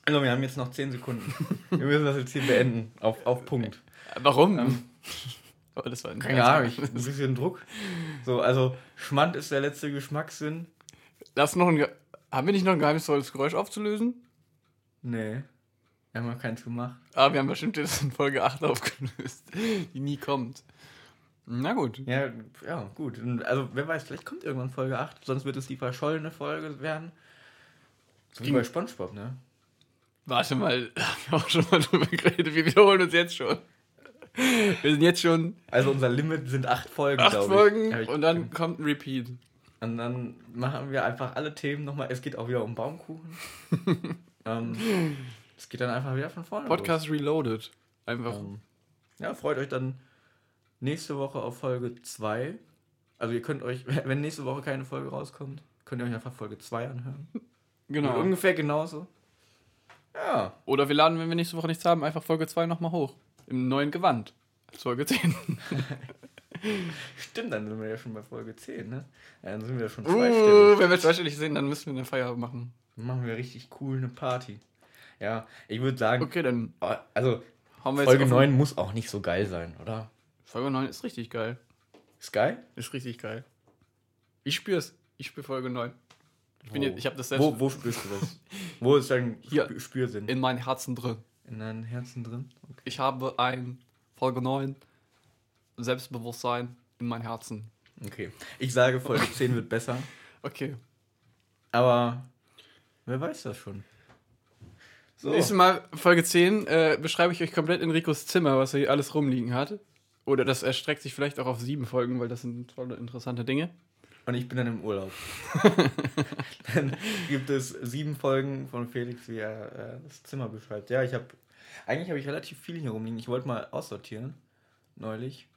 Also, wir haben jetzt noch 10 Sekunden. Wir müssen das jetzt hier beenden. Auf, auf Punkt. Warum? Aber das war ein Keine Ahnung, ich, ein bisschen Druck. So, also, Schmand ist der letzte Geschmackssinn. Lass noch ein. Haben wir nicht noch ein geheimnisvolles Geräusch aufzulösen? Nee. Wir haben noch keins gemacht. Ah, wir haben bestimmt jetzt in Folge 8 aufgelöst, die nie kommt. Na gut. Ja, ja, gut. Also, wer weiß, vielleicht kommt irgendwann Folge 8, sonst wird es die verschollene Folge werden. So wie bei Spongebob, ne? Warte mal, haben wir auch schon mal drüber geredet. Wir wiederholen uns jetzt schon. Wir sind jetzt schon Also, unser Limit sind 8 Folgen, acht. Folgen ich- und dann kommt ein Repeat. Und dann machen wir einfach alle Themen nochmal. Es geht auch wieder um Baumkuchen. Ähm, es geht dann einfach wieder von vorne. Podcast Reloaded. Einfach. Los. Ähm, ja, freut euch dann nächste Woche auf Folge 2. Also ihr könnt euch, wenn nächste Woche keine Folge rauskommt, könnt ihr euch einfach Folge 2 anhören. genau. Und ungefähr genauso. Ja. Oder wir laden, wenn wir nächste Woche nichts haben, einfach Folge 2 nochmal hoch. Im neuen Gewand. Als Folge 10. Stimmt, dann sind wir ja schon bei Folge 10, ne? Ja, dann sind wir ja schon Uh, zweistellig. wenn wir zweistellig sind, dann müssen wir eine Feier machen. Dann machen wir richtig cool eine Party. Ja, ich würde sagen, Okay, dann oh, also haben wir jetzt Folge auf- 9 muss auch nicht so geil sein, oder? Folge 9 ist richtig geil. Ist geil? Ist richtig geil. Ich spür's. Ich spür Folge 9. Ich, bin jetzt, ich habe das selbst Wo, wo spürst du das? wo ist dein Hier. Spür- Spürsinn? in meinem Herzen drin. In deinem Herzen drin? Okay. Ich habe ein Folge 9 Selbstbewusstsein in meinem Herzen. okay. Ich sage, Folge 10 wird besser. Okay. Aber wer weiß das schon? So. Nächstes Mal, Folge 10, äh, beschreibe ich euch komplett Enricos Zimmer, was er hier alles rumliegen hat. Oder das erstreckt sich vielleicht auch auf sieben Folgen, weil das sind tolle, interessante Dinge. Und ich bin dann im Urlaub. dann gibt es sieben Folgen von Felix, wie er äh, das Zimmer beschreibt. Ja, ich habe. Eigentlich habe ich relativ viel hier rumliegen. Ich wollte mal aussortieren. Neulich.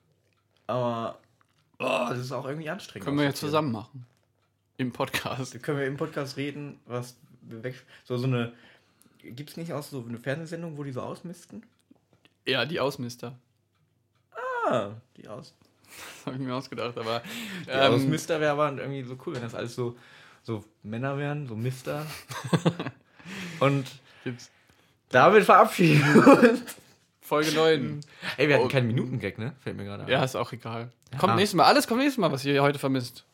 Aber. Oh, das ist auch irgendwie anstrengend. Können wir ja zusammen machen. Im Podcast. Da können wir im Podcast reden, was wir weg. So, so eine. Gibt es nicht auch so eine Fernsehsendung, wo die so ausmisten? Ja, die Ausmister. Ah, die aus. Das habe ich mir ausgedacht, aber. Die Ähm, Ausmister wäre aber irgendwie so cool, wenn das alles so, so Männer wären, so Mister. Und gibt's. damit verabschieden. Folge 9. Ey, wir hatten Oh. keinen Minutengag, ne? Fällt mir gerade ein. Ja, ist auch egal. Kommt Ja. nächstes Mal. Alles kommt nächstes Mal, was ihr heute vermisst.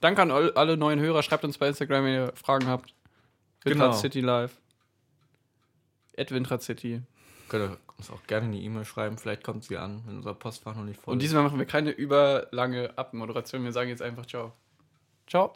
Danke an all- alle neuen Hörer. Schreibt uns bei Instagram, wenn ihr Fragen habt. Genau. Windrad City Live. At Windrad City. Könnt ihr uns auch gerne eine E-Mail schreiben, vielleicht kommt sie an, wenn unser Postfach noch nicht voll Und ist. diesmal machen wir keine überlange Abmoderation. Wir sagen jetzt einfach Ciao. Ciao.